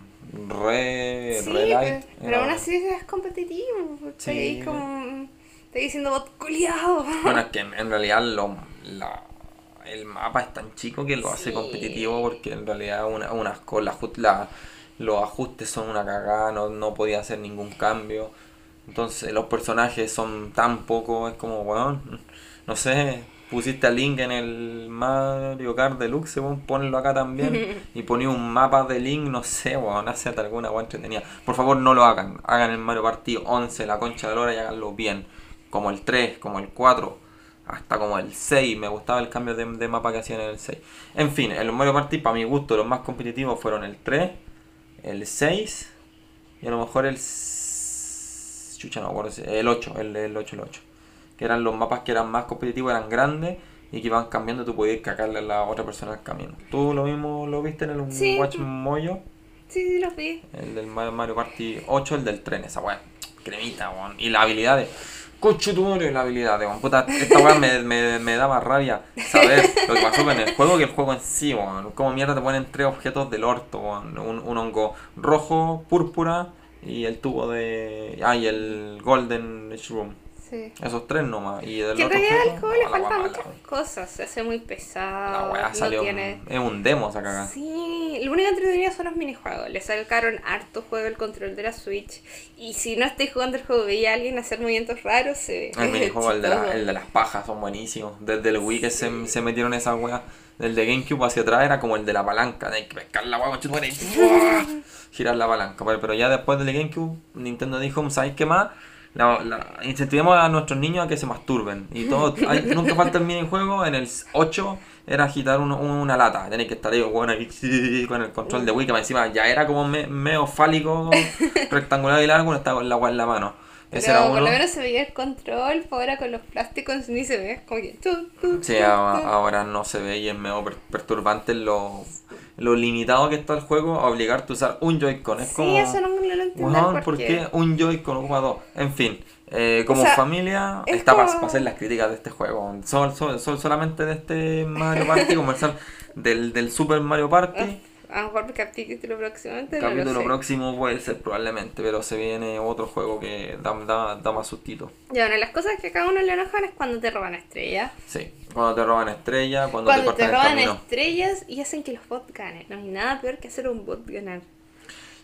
re, re light. Pero, aún así es competitivo. Estoy ahí como. Estoy diciendo bot culiado. Bueno, es que en, realidad lo, la, el mapa es tan chico que lo hace competitivo porque en realidad una, unas la, los ajustes son una cagada, no, no podía hacer ningún cambio. Entonces los personajes son tan pocos, es como, bueno, no sé, pusiste a Link en el Mario Kart Deluxe, bueno, ponlo acá también. Y ponía un mapa de Link, no sé, bueno, hace alguna weón entretenida. Por favor no lo hagan, hagan el Mario Party 11, la concha de Lora y háganlo bien, como el 3, como el 4 hasta como el 6. Me gustaba el cambio de, mapa que hacían en el 6. En fin, en los Mario Party, para mi gusto, los más competitivos fueron el 3, el 6 y a lo mejor el. Chucha, no el 8, el, el 8, el 8. Que eran los mapas que eran más competitivos, eran grandes y que van cambiando, tú puedes cagarle a la otra persona al camino. ¿Tú lo mismo lo viste en el Sí. Watch Moyo? Sí, sí, los vi. El del Ma- Mario Party 8, el del tren, esa weá. Cremita, weón. Y las habilidades. Coche tu madre, las habilidades, weón. Puta, esta weá me, me, me daba rabia saber lo que pasó con el juego que el juego en sí, weón. Como mierda te ponen tres objetos del orto, weón. Un, un hongo rojo, púrpura y el tubo de. Ah, el Golden Shroom. Sí. Esos tres nomás. Y del Que en otro realidad al le la faltan muchas cosas. Se hace muy La pesado. weá no salió. tiene... Es un demo esa cagada. Sí, lo único entretenido son los minijuegos. Le sacaron harto juego el control de la Switch. Y si no estáis jugando el juego, veía a alguien hacer movimientos raros, se ve. El minijuego, el de, la- el de las pajas, son buenísimos. Desde el Wii que se, se metieron esas weas. El de GameCube hacia atrás era como el de la palanca. Hay que pescar la y ¡buah! girar la palanca. Pero, ya después del de GameCube, Nintendo dijo, ¿sabes qué más? La, la- incentivemos a nuestros niños a que se masturben. Y todo, hay- nunca falta el minijuego. En el 8 era agitar uno- una lata. Tenéis que estar ahí, bueno, con el control de Wii, que encima ya era como me- medio fálico, rectangular y largo, uno estaba con la wea en la mano. Ese Pero era por uno. lo menos se veía el control, pues ahora con los plásticos ni se ve, como que... Sí, ahora no se ve y es medio per- perturbante lo, lo limitado que está el juego a obligarte a usar un Joy-Con. Es Sí, como, eso no, no lo entiendo. ¿por qué un Joy-Con ocupa dos? En fin, eh, como O sea, familia es está para hacer las críticas de este juego. Sol, sol- sol- solamente de este Mario Party, conversar del, del Super Mario Party. A lo mejor capítulo próximamente, no lo Capítulo próximo puede ser probablemente, pero se viene otro juego que da, da, da más sustito. Ya, bueno, las cosas que a cada uno le enojan es cuando te roban estrellas. Sí, cuando te roban estrellas, cuando, Cuando te te el roban camino. estrellas y hacen que los bots ganen. No hay nada peor que hacer un bot ganar.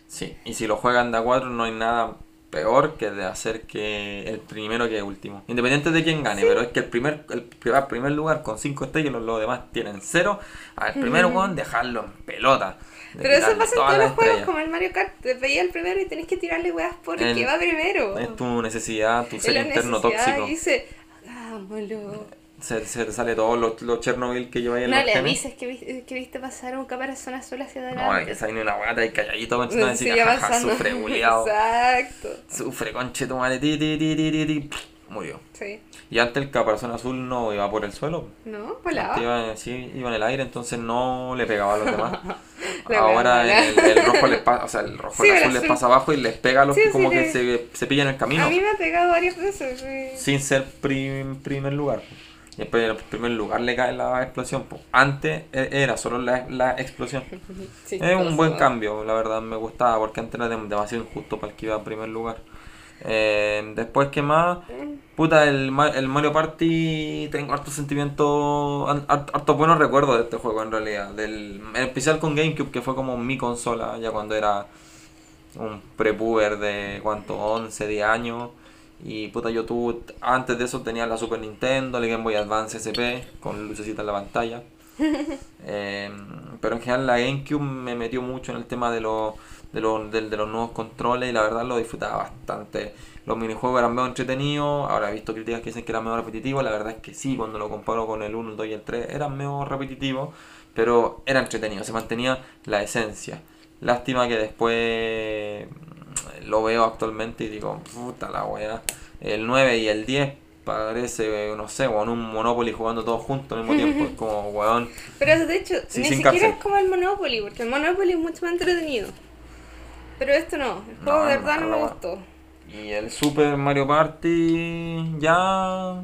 Sí, y si lo juegan de a 4 no hay nada peor que de hacer que el primero que último. Independiente de quién gane, pero es que el primer el primer, primer lugar con 5 estrellas, los, los demás tienen 0. Al primero, weón, dejarlo en pelota. de Pero eso pasa en todos los juegos, como el Mario Kart. Te veía el primero y tenés que tirarle weas porque En- va primero. Es tu necesidad, tu ser interno necesidad tóxico. Y dice, hagámoslo. Se, se te sale todo lo, lo Chernobyl que lleváis en No le avises que, vi- que viste pasar un caparazón azul hacia No, adelante. que sale ni una guata y calladito con No, decir, sigue jaja, avanzando. sufre, culiao. Exacto. Sufre, conche tu madre, ti, ti, ti, ti, ti. Murió. Sí. Y antes el caparazón azul no iba por el suelo. ¿No? Volaba. Iba, sí, iba en el aire, entonces no le pegaba a los demás. Ahora el, el rojo les pasa, o sea, el rojo Sí, el el azul les azul. pasa abajo y les pega a los Sí, que como le- que se, se pillan el camino. A mí me ha pegado varias veces. Sin ser prim- primer lugar. Y después en el primer lugar le cae la explosión. po. Antes e- era solo la, la explosión. Es un buen cambio, la verdad, me gustaba porque antes era dem- demasiado injusto para el que iba a primer lugar. Eh, después, ¿qué más? Puta, el, el Mario Party, tengo hartos sentimientos, har- har- hartos buenos recuerdos de este juego en realidad. Del, en especial con GameCube, que fue como mi consola, ya cuando era un prepuber de, ¿cuánto? 11, 10 años. Y puta, yo tuve, antes de eso tenía la Super Nintendo, el Game Boy Advance SP, con lucecita en la pantalla. Eh, pero en general la GameCube me metió mucho en el tema de los de los, del- de los nuevos controles y la verdad lo disfrutaba bastante. Los minijuegos eran medio entretenidos, ahora he visto críticas que dicen que eran medio repetitivos, la verdad es que sí, cuando lo comparo con el 1, el 2 y el 3 eran medio repetitivos, pero era entretenido, se mantenía la esencia. Lástima que después lo veo actualmente y digo, puta la wea, el 9 y el 10 parece, no sé, con un Monopoly jugando todos juntos al mismo tiempo, es como, weón, Pero de hecho, Sí, ni siquiera cárcel. es como el Monopoly, porque el Monopoly es mucho más entretenido. Pero esto no, el juego No, de verdad no, no, me gustó. Y el Super Mario Party ya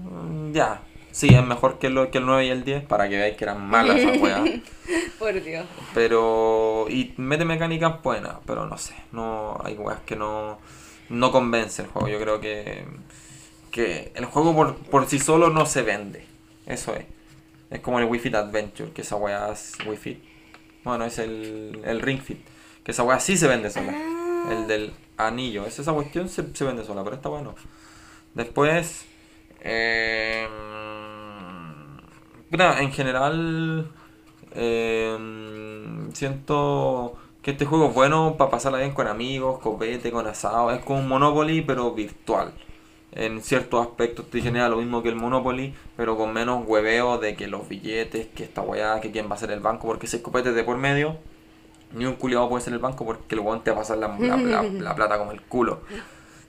ya sí es mejor que, lo, que el 9 y el 10 para que veáis que eran malas esas weas. Por Dios. Pero y mete mecánicas buenas, pero no sé, no hay weas que no no convence el juego. Yo creo que que el juego por, por sí solo no se vende. Eso es. Es como el Wii Fit Adventure, que esa wea es Wii Fit. Bueno, es el, el Ring Fit. Que esa wea sí se vende sola. Ah. El del anillo. Es esa cuestión se, se vende sola, pero está bueno. Después. Eh, en general. eh, siento que este juego es bueno para pasarla bien con amigos, copete, con asado. Es como un Monopoly, pero virtual. En ciertos aspectos te genera lo mismo que el Monopoly, pero con menos hueveo de que los billetes, que esta weá, que quién va a ser el banco, porque ese copete de por medio, ni un culiado puede ser el banco porque el weón te va a pasar la, la- la- la plata como el culo.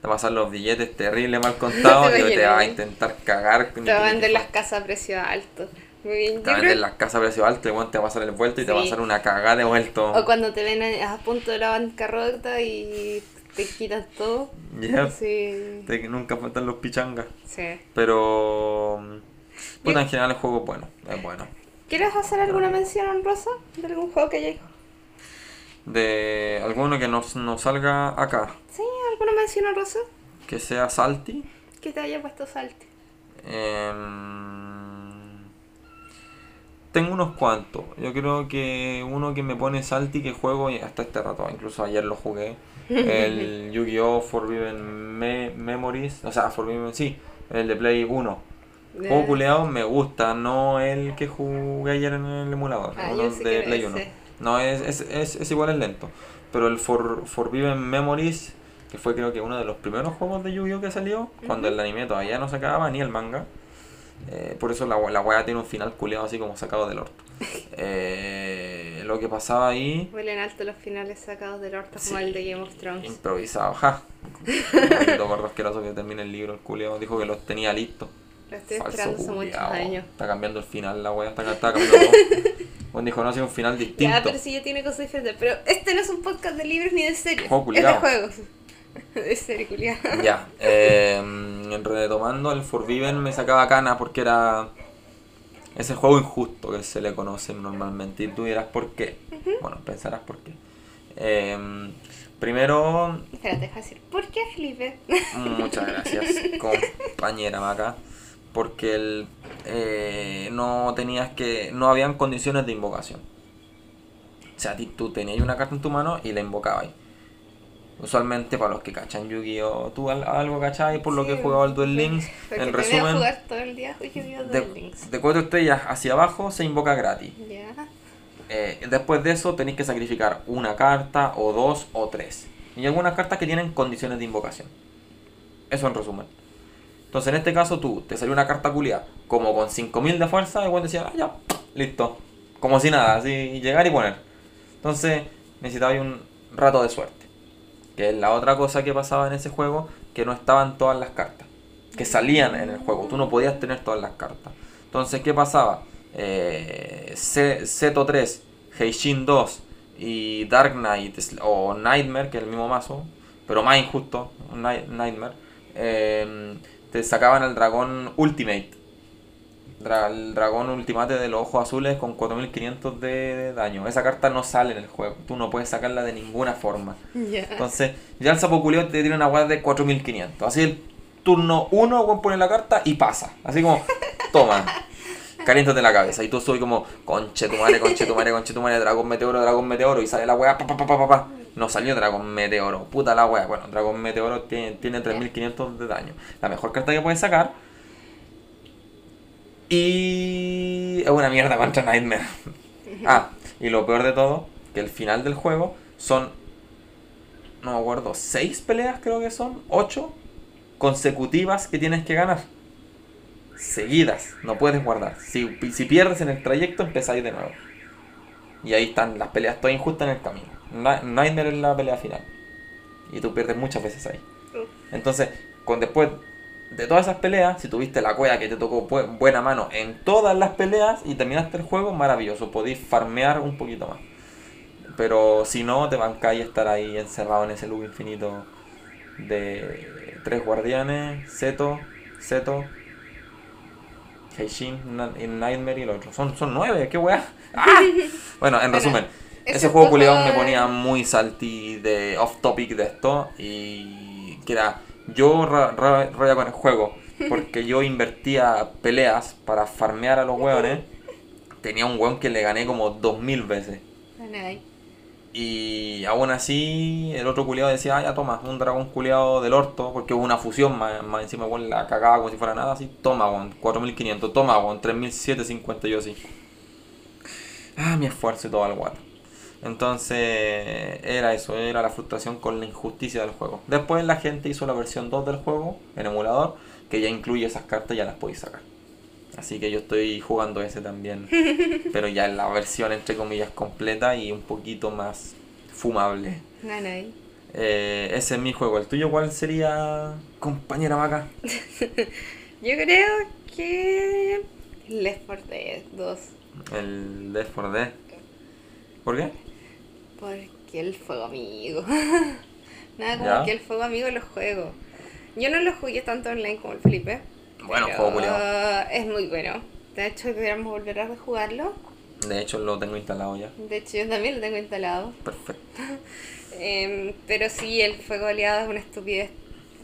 Te va a pasar los billetes terrible mal contados y te va a intentar cagar. Te va a vender las casas a precio alto. Muy bien. Te creo- en las casas a precio alto bueno, te va a pasar el vuelto y te va a hacer una cagada de vuelto. O cuando te ven a, punto de la bancarrota y te quitan todo. Yep. Sí. Que nunca faltan los pichangas. Sí. Pero. Puta, Yo- en general el juego es bueno. Es bueno. ¿Quieres hacer alguna mención honrosa de algún juego que hayáis? De alguno que no, no salga acá. Sí, alguna mención honrosa Que sea salty. que te haya puesto salte. Em, tengo unos cuantos. Yo creo que uno que me pone salty que juego hasta este rato, incluso ayer lo jugué. El Yu-Gi-Oh! Forbidden Me- Memories. O sea, Forbidden, sí, el de Play 1. Juego culeado me gusta, no el que jugué ayer en el emulador, Ah, uno de Play ese. 1. No, es, es, es, es igual, es lento. Pero el For, Forbidden Memories, que fue creo que uno de los primeros juegos de Yu-Gi-Oh! que salió, cuando el anime todavía no se acababa, ni el manga. Eh, por eso la, la weá tiene un final culeado así como sacado del orto. Eh, lo que pasaba ahí, Huelen alto los finales sacados del orto Sí. como el de Game of Thrones. improvisado, ja. Un gordo asqueroso que termine el libro, el culeado dijo que los tenía listos. Lo estoy Falso esperando hace muchos años. Está cambiando el final la wea, está, está cambiando todo. Juan dijo, no, ha sido un final distinto. Ya, pero sí ya tiene cosas diferentes. Pero este no es un podcast de libros ni de series. Juego es de culiao. juegos. de culiada. Ya, eh, retomando el Forbidden me sacaba cana porque era ese juego injusto que se le conoce normalmente. Y tú dirás por qué. Bueno, pensarás por qué. Eh, primero, Espérate, deja decir. ¿Por qué Felipe? Muchas gracias, compañera Maca. Porque el, eh, no tenías que. No habían condiciones de invocación. O sea, ti- tú tenías una carta en tu mano y la invocabas. Usualmente, para los que cachan Yu-Gi-Oh! ¿Tú al- algo cacháis por lo que he jugado al Duel Links? En resumen, jugar todo el día Yu-Gi-Oh! de, Duel Links. de cuatro estrellas hacia abajo se invoca gratis. Eh, después de eso tenéis que sacrificar una carta o dos o tres. Y algunas cartas que tienen condiciones de invocación. Eso en resumen. Entonces en este caso tú te salió una carta culia como con 5000 de fuerza y vos decías, ah, ya, listo. Como si nada, así llegar y poner. Entonces necesitabas un rato de suerte. Que es la otra cosa que pasaba en ese juego, que no estaban todas las cartas. Que salían en el juego. Tú no podías tener todas las cartas. Entonces, ¿qué pasaba? Eh, Zeto 3, Heishin 2 y Dark Knight o Nightmare, que es el mismo mazo, pero más injusto, Night- Nightmare, eh, te sacaban el dragón Ultimate. Dra- el dragón Ultimate de los ojos azules con 4500 de daño. Esa carta no sale en el juego. Tú no puedes sacarla de ninguna forma. Ya. Entonces, ya el sapo te tiene una weá de 4500. Así el turno 1, weón pone la carta y pasa. Así como, toma. Caliéntate la cabeza. Y tú soy como, conche tu madre, conche tu madre, conche tu madre, dragón meteoro, dragón meteoro. Y sale la weá, pa pa pa pa. pa. No salió dragón meteoro. Puta la weá. Bueno, dragón meteoro tiene, tiene 3500 de daño. La mejor carta que puedes sacar. Y es una mierda contra Nightmare. Ah, y lo peor de todo, que el final del juego son no me acuerdo, seis peleas creo que son, ocho consecutivas que tienes que ganar. Seguidas, no puedes guardar. Si, si pierdes en el trayecto, empezáis de nuevo. Y ahí están las peleas todas injustas en el camino. Nightmare es la pelea final. Y tú pierdes muchas veces ahí. Entonces, con después de todas esas peleas, si tuviste la cueva que te tocó bu- buena mano en todas las peleas y terminaste el juego, maravilloso, podéis farmear un poquito más. Pero si no, te bancáis estar ahí encerrado en ese loop infinito de tres guardianes, Zeto, Zeto, Heishin, Nightmare y el otro. Son, son nueve, qué weá. ¡Ah! Bueno, en resumen, ese ese juego culiado me ponía muy salty de off topic de esto y que era yo ra- ra- raya con el juego porque yo invertía peleas para farmear a los hueones. Tenía un hueón que le gané como 2000 veces. Bueno, ahí. Y aún así, el otro culiado decía, ah, ya toma, un dragón culiado del orto, porque hubo una fusión, más, más encima, weón, la cagaba como si fuera nada, así, toma, weón, 4500, toma, weón, 3750, yo así. Ah, mi esfuerzo y todo al guato. Entonces, era eso, era la frustración con la injusticia del juego. Después la gente hizo la versión 2 del juego, en emulador, que ya incluye esas cartas, ya las podéis sacar. Así que yo estoy jugando ese también, pero ya en la versión entre comillas completa y un poquito más fumable. Eh, ese es mi juego. ¿El tuyo cuál sería, compañera Maca? Yo creo que Left 4 Dead 2. El Left 4 Dead. ¿Por qué? Porque el fuego amigo. Nada como Ya. que el fuego amigo los juego. Yo no lo jugué tanto online como el Felipe. Bueno, pero, juego. Es muy bueno. De hecho, deberíamos volver a jugarlo. De hecho, lo tengo instalado ya. De hecho, yo también lo tengo instalado. Perfecto. Em, pero sí, el fuego aliado es una estupidez.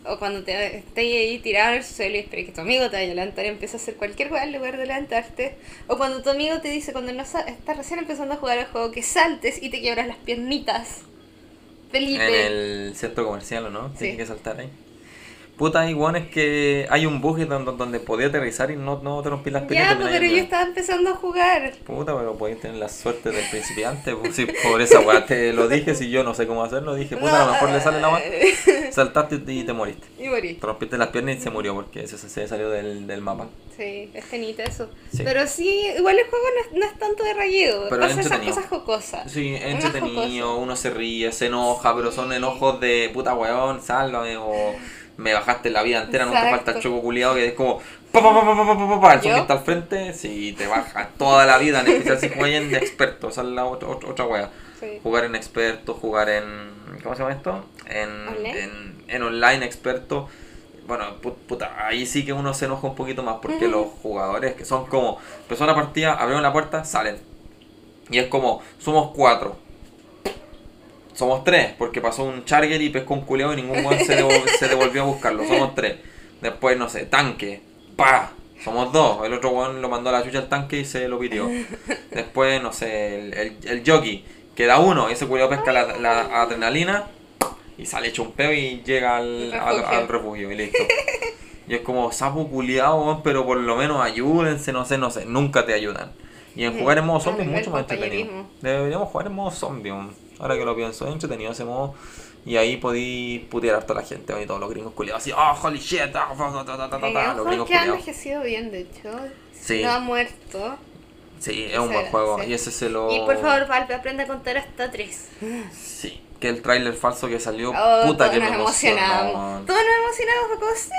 O cuando te estés ahí tirado en el suelo y esperes que tu amigo te vaya a levantar y empieza a hacer cualquier cosa en lugar de levantarte. O cuando tu amigo te dice, cuando no estás recién empezando a jugar al juego, que saltes y te quiebras las piernitas. Felipe. En el centro comercial, ¿o no? Sí. Tienes que saltar ahí. Puta, hay es que hay un bug donde, donde podía aterrizar y no, no te rompí las piernas. Ya, pues, pero yo estaba empezando a jugar. Puta, pero podéis tener la suerte del principiante. Pues, si esa weá te lo dije, si yo no sé cómo hacerlo, dije, puta, a lo mejor le sale la weá. Saltaste y te moriste. Y morí. Te rompiste las piernas y se murió porque se, se salió del, del mapa. Sí, es tenita eso. Sí. Pero sí, igual el juego no es, no es tanto de rayudo. Pero es Pasa esas cosas jocosas. Sí, es entretenido, uno se ríe, se enoja, pero son enojos de puta weón, sálvame o me bajaste la vida entera, Exacto. nunca falta el choco culiado que es como pa pa pa pa pa pa pa, eso que está al frente, sí, te baja toda la vida, en especial si juegan de experto, esa es la otra, otra otra wea. Jugar en experto, jugar en ¿cómo se llama esto? En en, online experto. Bueno, puta, ahí sí que uno se enoja un poquito más porque los jugadores que son como, empezó la partida, abrieron la puerta, salen. Y es como, somos cuatro, somos tres, porque pasó un charger y pescó un culeado y ningún weón se, devol- se devolvió a buscarlo. Somos tres. Después, no sé, tanque. ¡Pa! Somos dos. El otro weón lo mandó a la chucha al tanque y se lo pidió. Después, no sé, el, el, el jockey. Queda uno. Ese culeado pesca la, la adrenalina y sale hecho un peo y llega al, Refugio. al refugio y listo. Y es como sapo culiado, pero por lo menos ayúdense, no sé, no sé. Nunca te ayudan. Y en jugar en modo zombie es mucho más entretenido. Deberíamos jugar en modo zombie. Ahora que lo pienso, es entretenido ese modo. Y ahí podí putear a toda la gente, y todos los gringos culiados así, oh, holy shit, ah, ta, ta, ta, ta, ta, ta, Eh, ta", un los gringos que ha envejecido bien, de hecho. Sí. No ha muerto. Sí, es un buen juego, y ese se lo... Y por favor, Valve, aprende a contar hasta tres. Sí, que el tráiler falso que salió, Oh, puta todos que me emocionamos. Todos nos emocionamos, fue como, sí,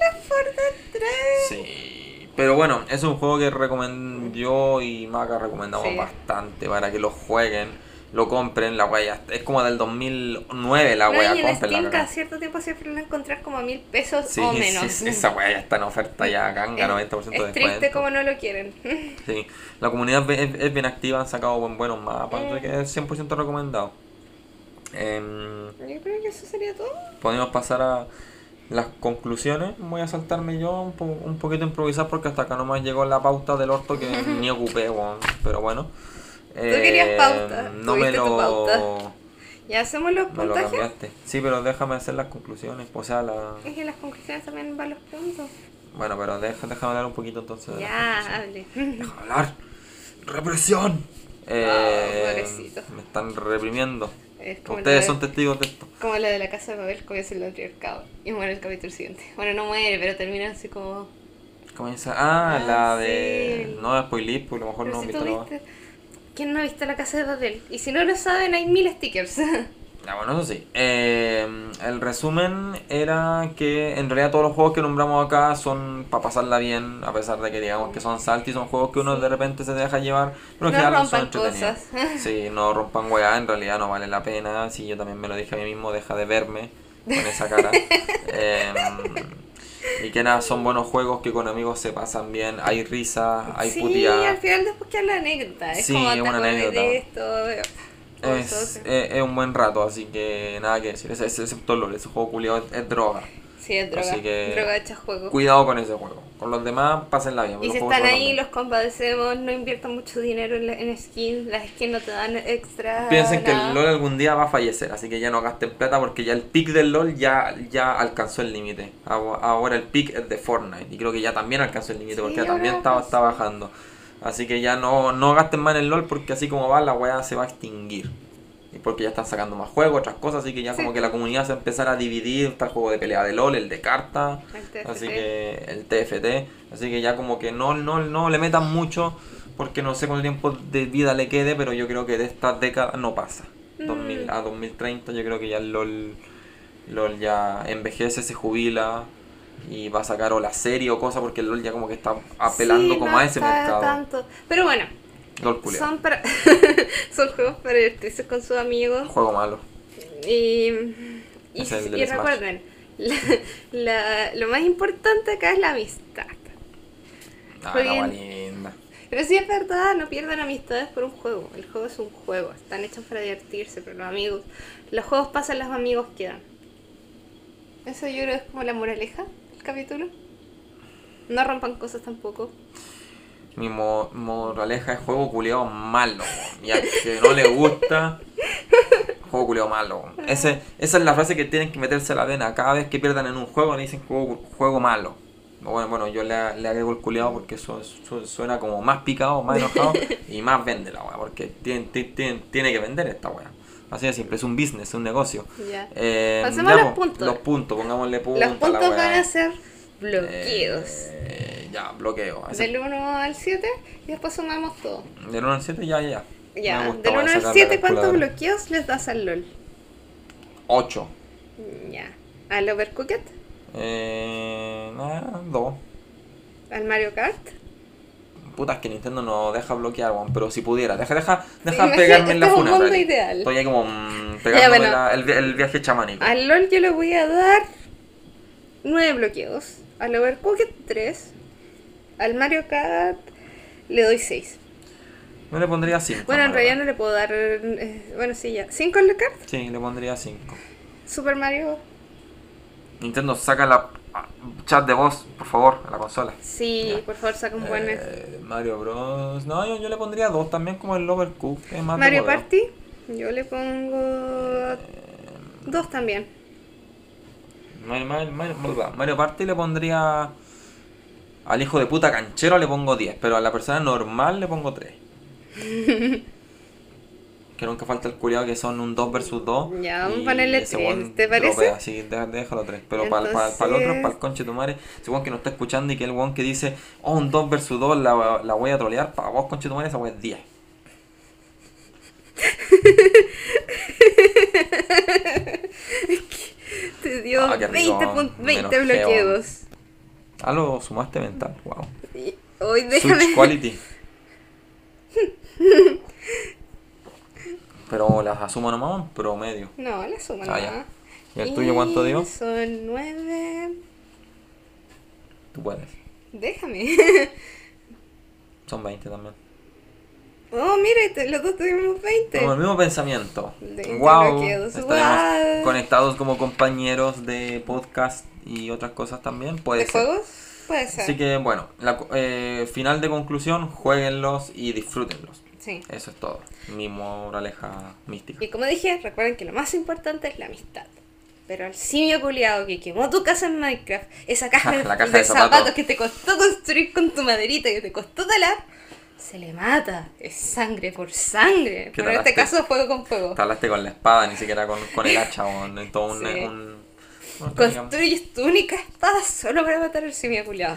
la Forza 3. Sí, pero bueno, es un juego que recomend yo y Maca recomendamos Sí. bastante para que lo jueguen, lo compren, la wea es como del 2009 la no, wea, y en Steam la cada cierto tiempo siempre lo encontrar como a mil pesos Sí, o menos. sí, esa wea ya está en oferta ya, ganga, 90% de es descuento. triste como no lo quieren. Sí, la comunidad es, es bien activa, han sacado buen- buenos mapas, Mm. que es 100% recomendado. Em, Yo creo que eso sería todo. podemos pasar a las conclusiones. Voy a saltarme yo un, po- un poquito improvisar porque hasta acá nomás llegó la pauta del orto que ni ocupé, weón. pero bueno. Tú querías pauta, No me tu lo, pauta. Ya hacemos los me lo puntajes. cambiaste. Sí, pero déjame hacer las conclusiones. O sea, la... Es que las conclusiones también van los puntos. Bueno, pero deja, déjame hablar un poquito entonces. de Ya, hable. Déjame hablar. ¡Represión! Eh, pobrecito. me están reprimiendo. Es Ustedes son testigos de esto. como lo de la casa de Babel comienza el patriarcado y muere el capítulo siguiente. Bueno, no muere, pero termina así como... Comienza. Ah, Ah, la de. No spoiler, porque a lo mejor Pero no si han ¿Quién no ha visto la casa de Babel? Y si no lo saben, hay mil stickers. Ya, bueno, eso sí. Eh, el resumen era que en realidad todos los juegos que nombramos acá son para pasarla bien, a pesar de que digamos que son salty, son juegos que uno de repente se deja llevar, pero No son rompan entretenidos. cosas. Sí, no rompan weá, en realidad no vale la pena. Sí, yo también me lo dije a mí mismo, deja de verme con esa cara. Eh, y que nada, son buenos juegos que con amigos se pasan bien, hay risa, hay sí, puteada. al final después queda la anécdota. Es Sí, como es una anécdota. esto. Es, es, es un buen rato, así que nada que decir. Excepto LOL, ese juego culiado es, es droga. Sí, es droga. Así que- Droga hecha juego. Cuidado con ese juego. Con los demás, pásenla bien. Y si están ahí, los compadecemos, no inviertan mucho dinero en, la- en skins, las skins no te dan extra. Piensen que el LOL algún día va a fallecer, así que ya no gasten plata porque ya el pick del LOL ya, ya alcanzó el límite. Ahora el pick es de Fortnite y creo que ya también alcanzó el límite Sí, porque ya también está, está bajando. Así que ya no, no gasten más en el LOL porque así como va la weá se va a extinguir. Y porque ya están sacando más juegos, otras cosas, así que ya Sí. como que la comunidad se va a empezar a dividir. Está el juego de pelea de LOL, el de carta, El así que el TFT. Así que ya como que no, no, no le metan mucho porque no sé cuánto tiempo de vida le quede, pero yo creo que de esta década no pasa. Mm. 2000 a 2030 yo creo que ya el LOL, LOL ya envejece, se jubila y va a sacar o la serie o cosa porque el LOL ya como que está apelando Sí, como no a ese mercado. tanto. Pero bueno, Son, para... son juegos para divertirse con sus amigos. Juego malo. Y, y, recuerden, la- la- lo más importante acá es la amistad. Ah, Jueguen. la linda. Pero sí es verdad, no pierdan amistades por un juego. El juego es un juego, están hechos para divertirse, pero los amigos, los juegos pasan, los amigos quedan. Eso yo creo es como la moraleja del capítulo. No rompan cosas tampoco. Mi mo- moraleja es juego culiao malo. Y al que no le gusta, juego culiao malo. Ese, esa es la frase que tienen que meterse a la vena. Cada vez que pierdan en un juego le dicen juego, juego malo. Bueno, bueno, yo le, le agrego el culiao porque eso, eso suena como más picado, más enojado y más vende la weá. Porque tiene, ti- tiene, tiene que vender esta weá. Así de simple, es un business, es un negocio. Ya. Eh, Pasemos a los puntos. Los puntos, pongámosle puntos. Los puntos van a ser bloqueos. Eh, ya, bloqueo. Ese- Del 1 al 7 y después sumamos todo. Del 1 al 7 ya, ya, ya. Del voy a 1 al sacar la 7, ¿cuántos bloqueos les das al LOL? 8. Ya. ¿Al Overcooked? Eh, nada, 2. ¿Al Mario Kart? Puta, es que Nintendo no deja bloquear, pero si pudiera, deja, deja, deja pegarme en la este es un funa. mundo ideal. Estoy ahí como mm, pegándome bueno. la- el, el viaje chamánico. Al LOL yo le voy a dar 9 bloqueos. Al Overcooked 3. Al Mario Kart le doy 6. Yo le pondría 5. Bueno, en realidad no le puedo dar. eh, bueno, sí, ya. ¿5 al Kart? Sí, le pondría 5. Super Mario. Nintendo, saca la ah, chat de voz, por favor, a la consola. Sí, Ya. por favor, saca un buen. Eh, Mario Bros. No, yo, yo le pondría 2 también como el Overcook. que es más de Mario. Party. Yo le pongo. 2 también. Mario, Mario, Mario- Mario Party le pondría. Al hijo de puta canchero le pongo 10, pero a la persona normal le pongo 3. que nunca falta el culiado que son un 2 versus 2. Ya, vamos a ponerle ese tres, weón ¿te parece? dropea, sí, deja- déjalo 3. Pero para el otro, Entonces- para el conche tu madre, ese weón que no está escuchando y que el weón que dice, oh, un 2 versus 2 la, la voy a trolear, para vos conche tu madre, esa weón es 10. Te dio Ah, qué rico, 20, pun- me 20 enojé, bloqueos. Ah, lo sumaste mental, wow. Y Hoy déjame. Switch Quality. Pero las asumo nomás en promedio. No, la suma Ah, nomás. ¿Y el tuyo cuánto dio? Son 9. Tú puedes. Déjame. Son 20 también. Oh, mira, los dos tuvimos 20. Como el mismo pensamiento. Wow. Estaremos Wow. conectados como compañeros de podcast y otras cosas también. Puede ¿De ser. juegos? Puede ser. Así que bueno, la, eh, final de conclusión, jueguenlos y disfrútenlos. Sí. Eso es todo. Mi moraleja mística. Y como dije, recuerden que lo más importante es la amistad. Pero al simio culiado que quemó tu casa en Minecraft, esa caja, La caja de de zapatos. zapatos. que te costó construir con tu maderita, que te costó talar, se le mata. Es sangre por sangre. ¿Qué Pero en este caso, fuego con fuego. Te hablaste con la espada, ni siquiera con, con el hacha o en todo un... Sí. un- Construyes tu única espada solo para matar al simio culiado.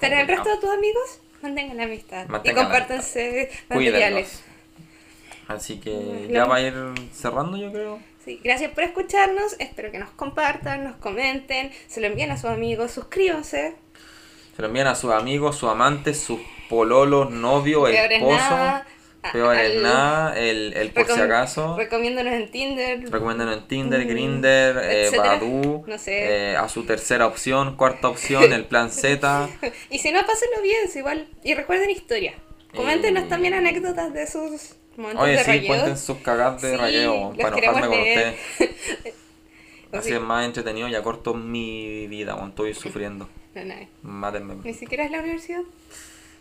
Pero el resto de tus amigos, mantengan la amistad. Mantengan y compártanse materiales. Así que ya va a ir cerrando, yo creo. Sí, gracias por escucharnos. Espero que nos compartan, nos comenten, se lo envíen a sus amigos, suscríbanse. Se lo envían a sus amigos, sus amantes, sus pololos, novio, Peor es esposo. nada, Peor es nada, el, el por si acaso. Recomiéndanos en Tinder. Recomiéndanos en Tinder, Mm, Grinder, eh. Badoo, No sé. eh, a su tercera opción, cuarta opción, el plan Z. Y si no, pásenlo bien, si igual. Y recuerden historia. Coméntenos Eh, también anécdotas de sus momentos Oye, de sí, cuenten sus cagadas de Sí, los para enojarme con ustedes. Así Así- es más entretenido y acorto mi vida, cuando estoy sufriendo. No, no, Mátenme. Ni siquiera es la universidad.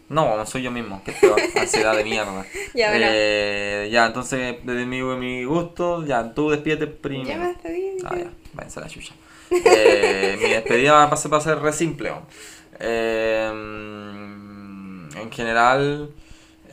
No, soy yo mismo, que es peor, ansiedad de mierda. Ya, bueno. Eh, ya, entonces, desde mi, mi gusto, ya, tú despídete primero. Ya me despedí. Ah, ya, váyanse a la chucha. Eh, mi despedida va a pasar va a ser re simple. Eh, en general,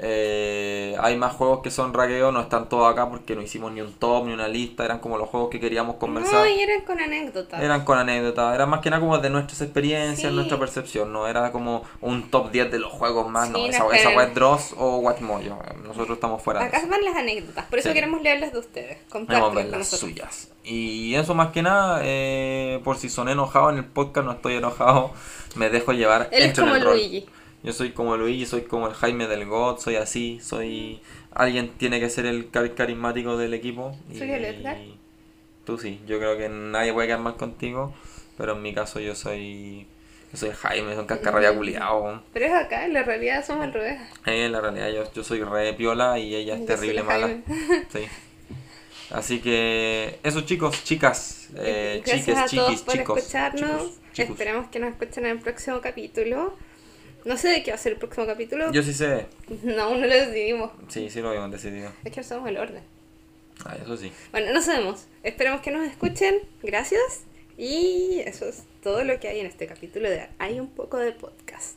eh, hay más juegos que son raqueo, no están todos acá porque no hicimos ni un top ni una lista, eran como los juegos que queríamos conversar. No, y eran con anécdotas. Eran con anécdotas, era más que nada como de nuestras experiencias, Sí. nuestra percepción, no era como un top 10 de los juegos más, Sí, no, esa, esa es Dross o Watmojo, no nosotros estamos fuera de Acá eso. van las anécdotas, por eso Sí. queremos leerlas de ustedes. Compártanlas ver las nosotros. suyas. Y eso más que nada, eh, por si son enojado en el podcast, no estoy enojado, me dejo llevar. Él es como el rol. Yo soy como Luigi, soy como el Jaime del God, soy así, soy... Alguien tiene que ser el cari- carismático del equipo. Soy el Edgar. Tú sí, yo creo que nadie puede quedar mal contigo, pero en mi caso yo soy... Yo soy Jaime, soy un cascarrabia culiao. Pero es acá, en la realidad somos al revés. Eh, en la realidad yo, yo soy re piola y ella es Yo terrible mala. Sí. Así que eso chicos, chicas, eh, Gracias chiques, a todos chiquis, por chicos, escucharnos. chicos, chicos. Esperamos que nos escuchen en el próximo capítulo. No sé de qué va a ser el próximo capítulo. Yo sí sé, No, aún no lo decidimos. sí, sí lo habíamos decidido. Es que no sabemos el orden. Ah, eso sí. Bueno, no sabemos. Esperemos que nos escuchen. Gracias. Y eso es todo lo que hay en este capítulo de Hay un poco de podcast.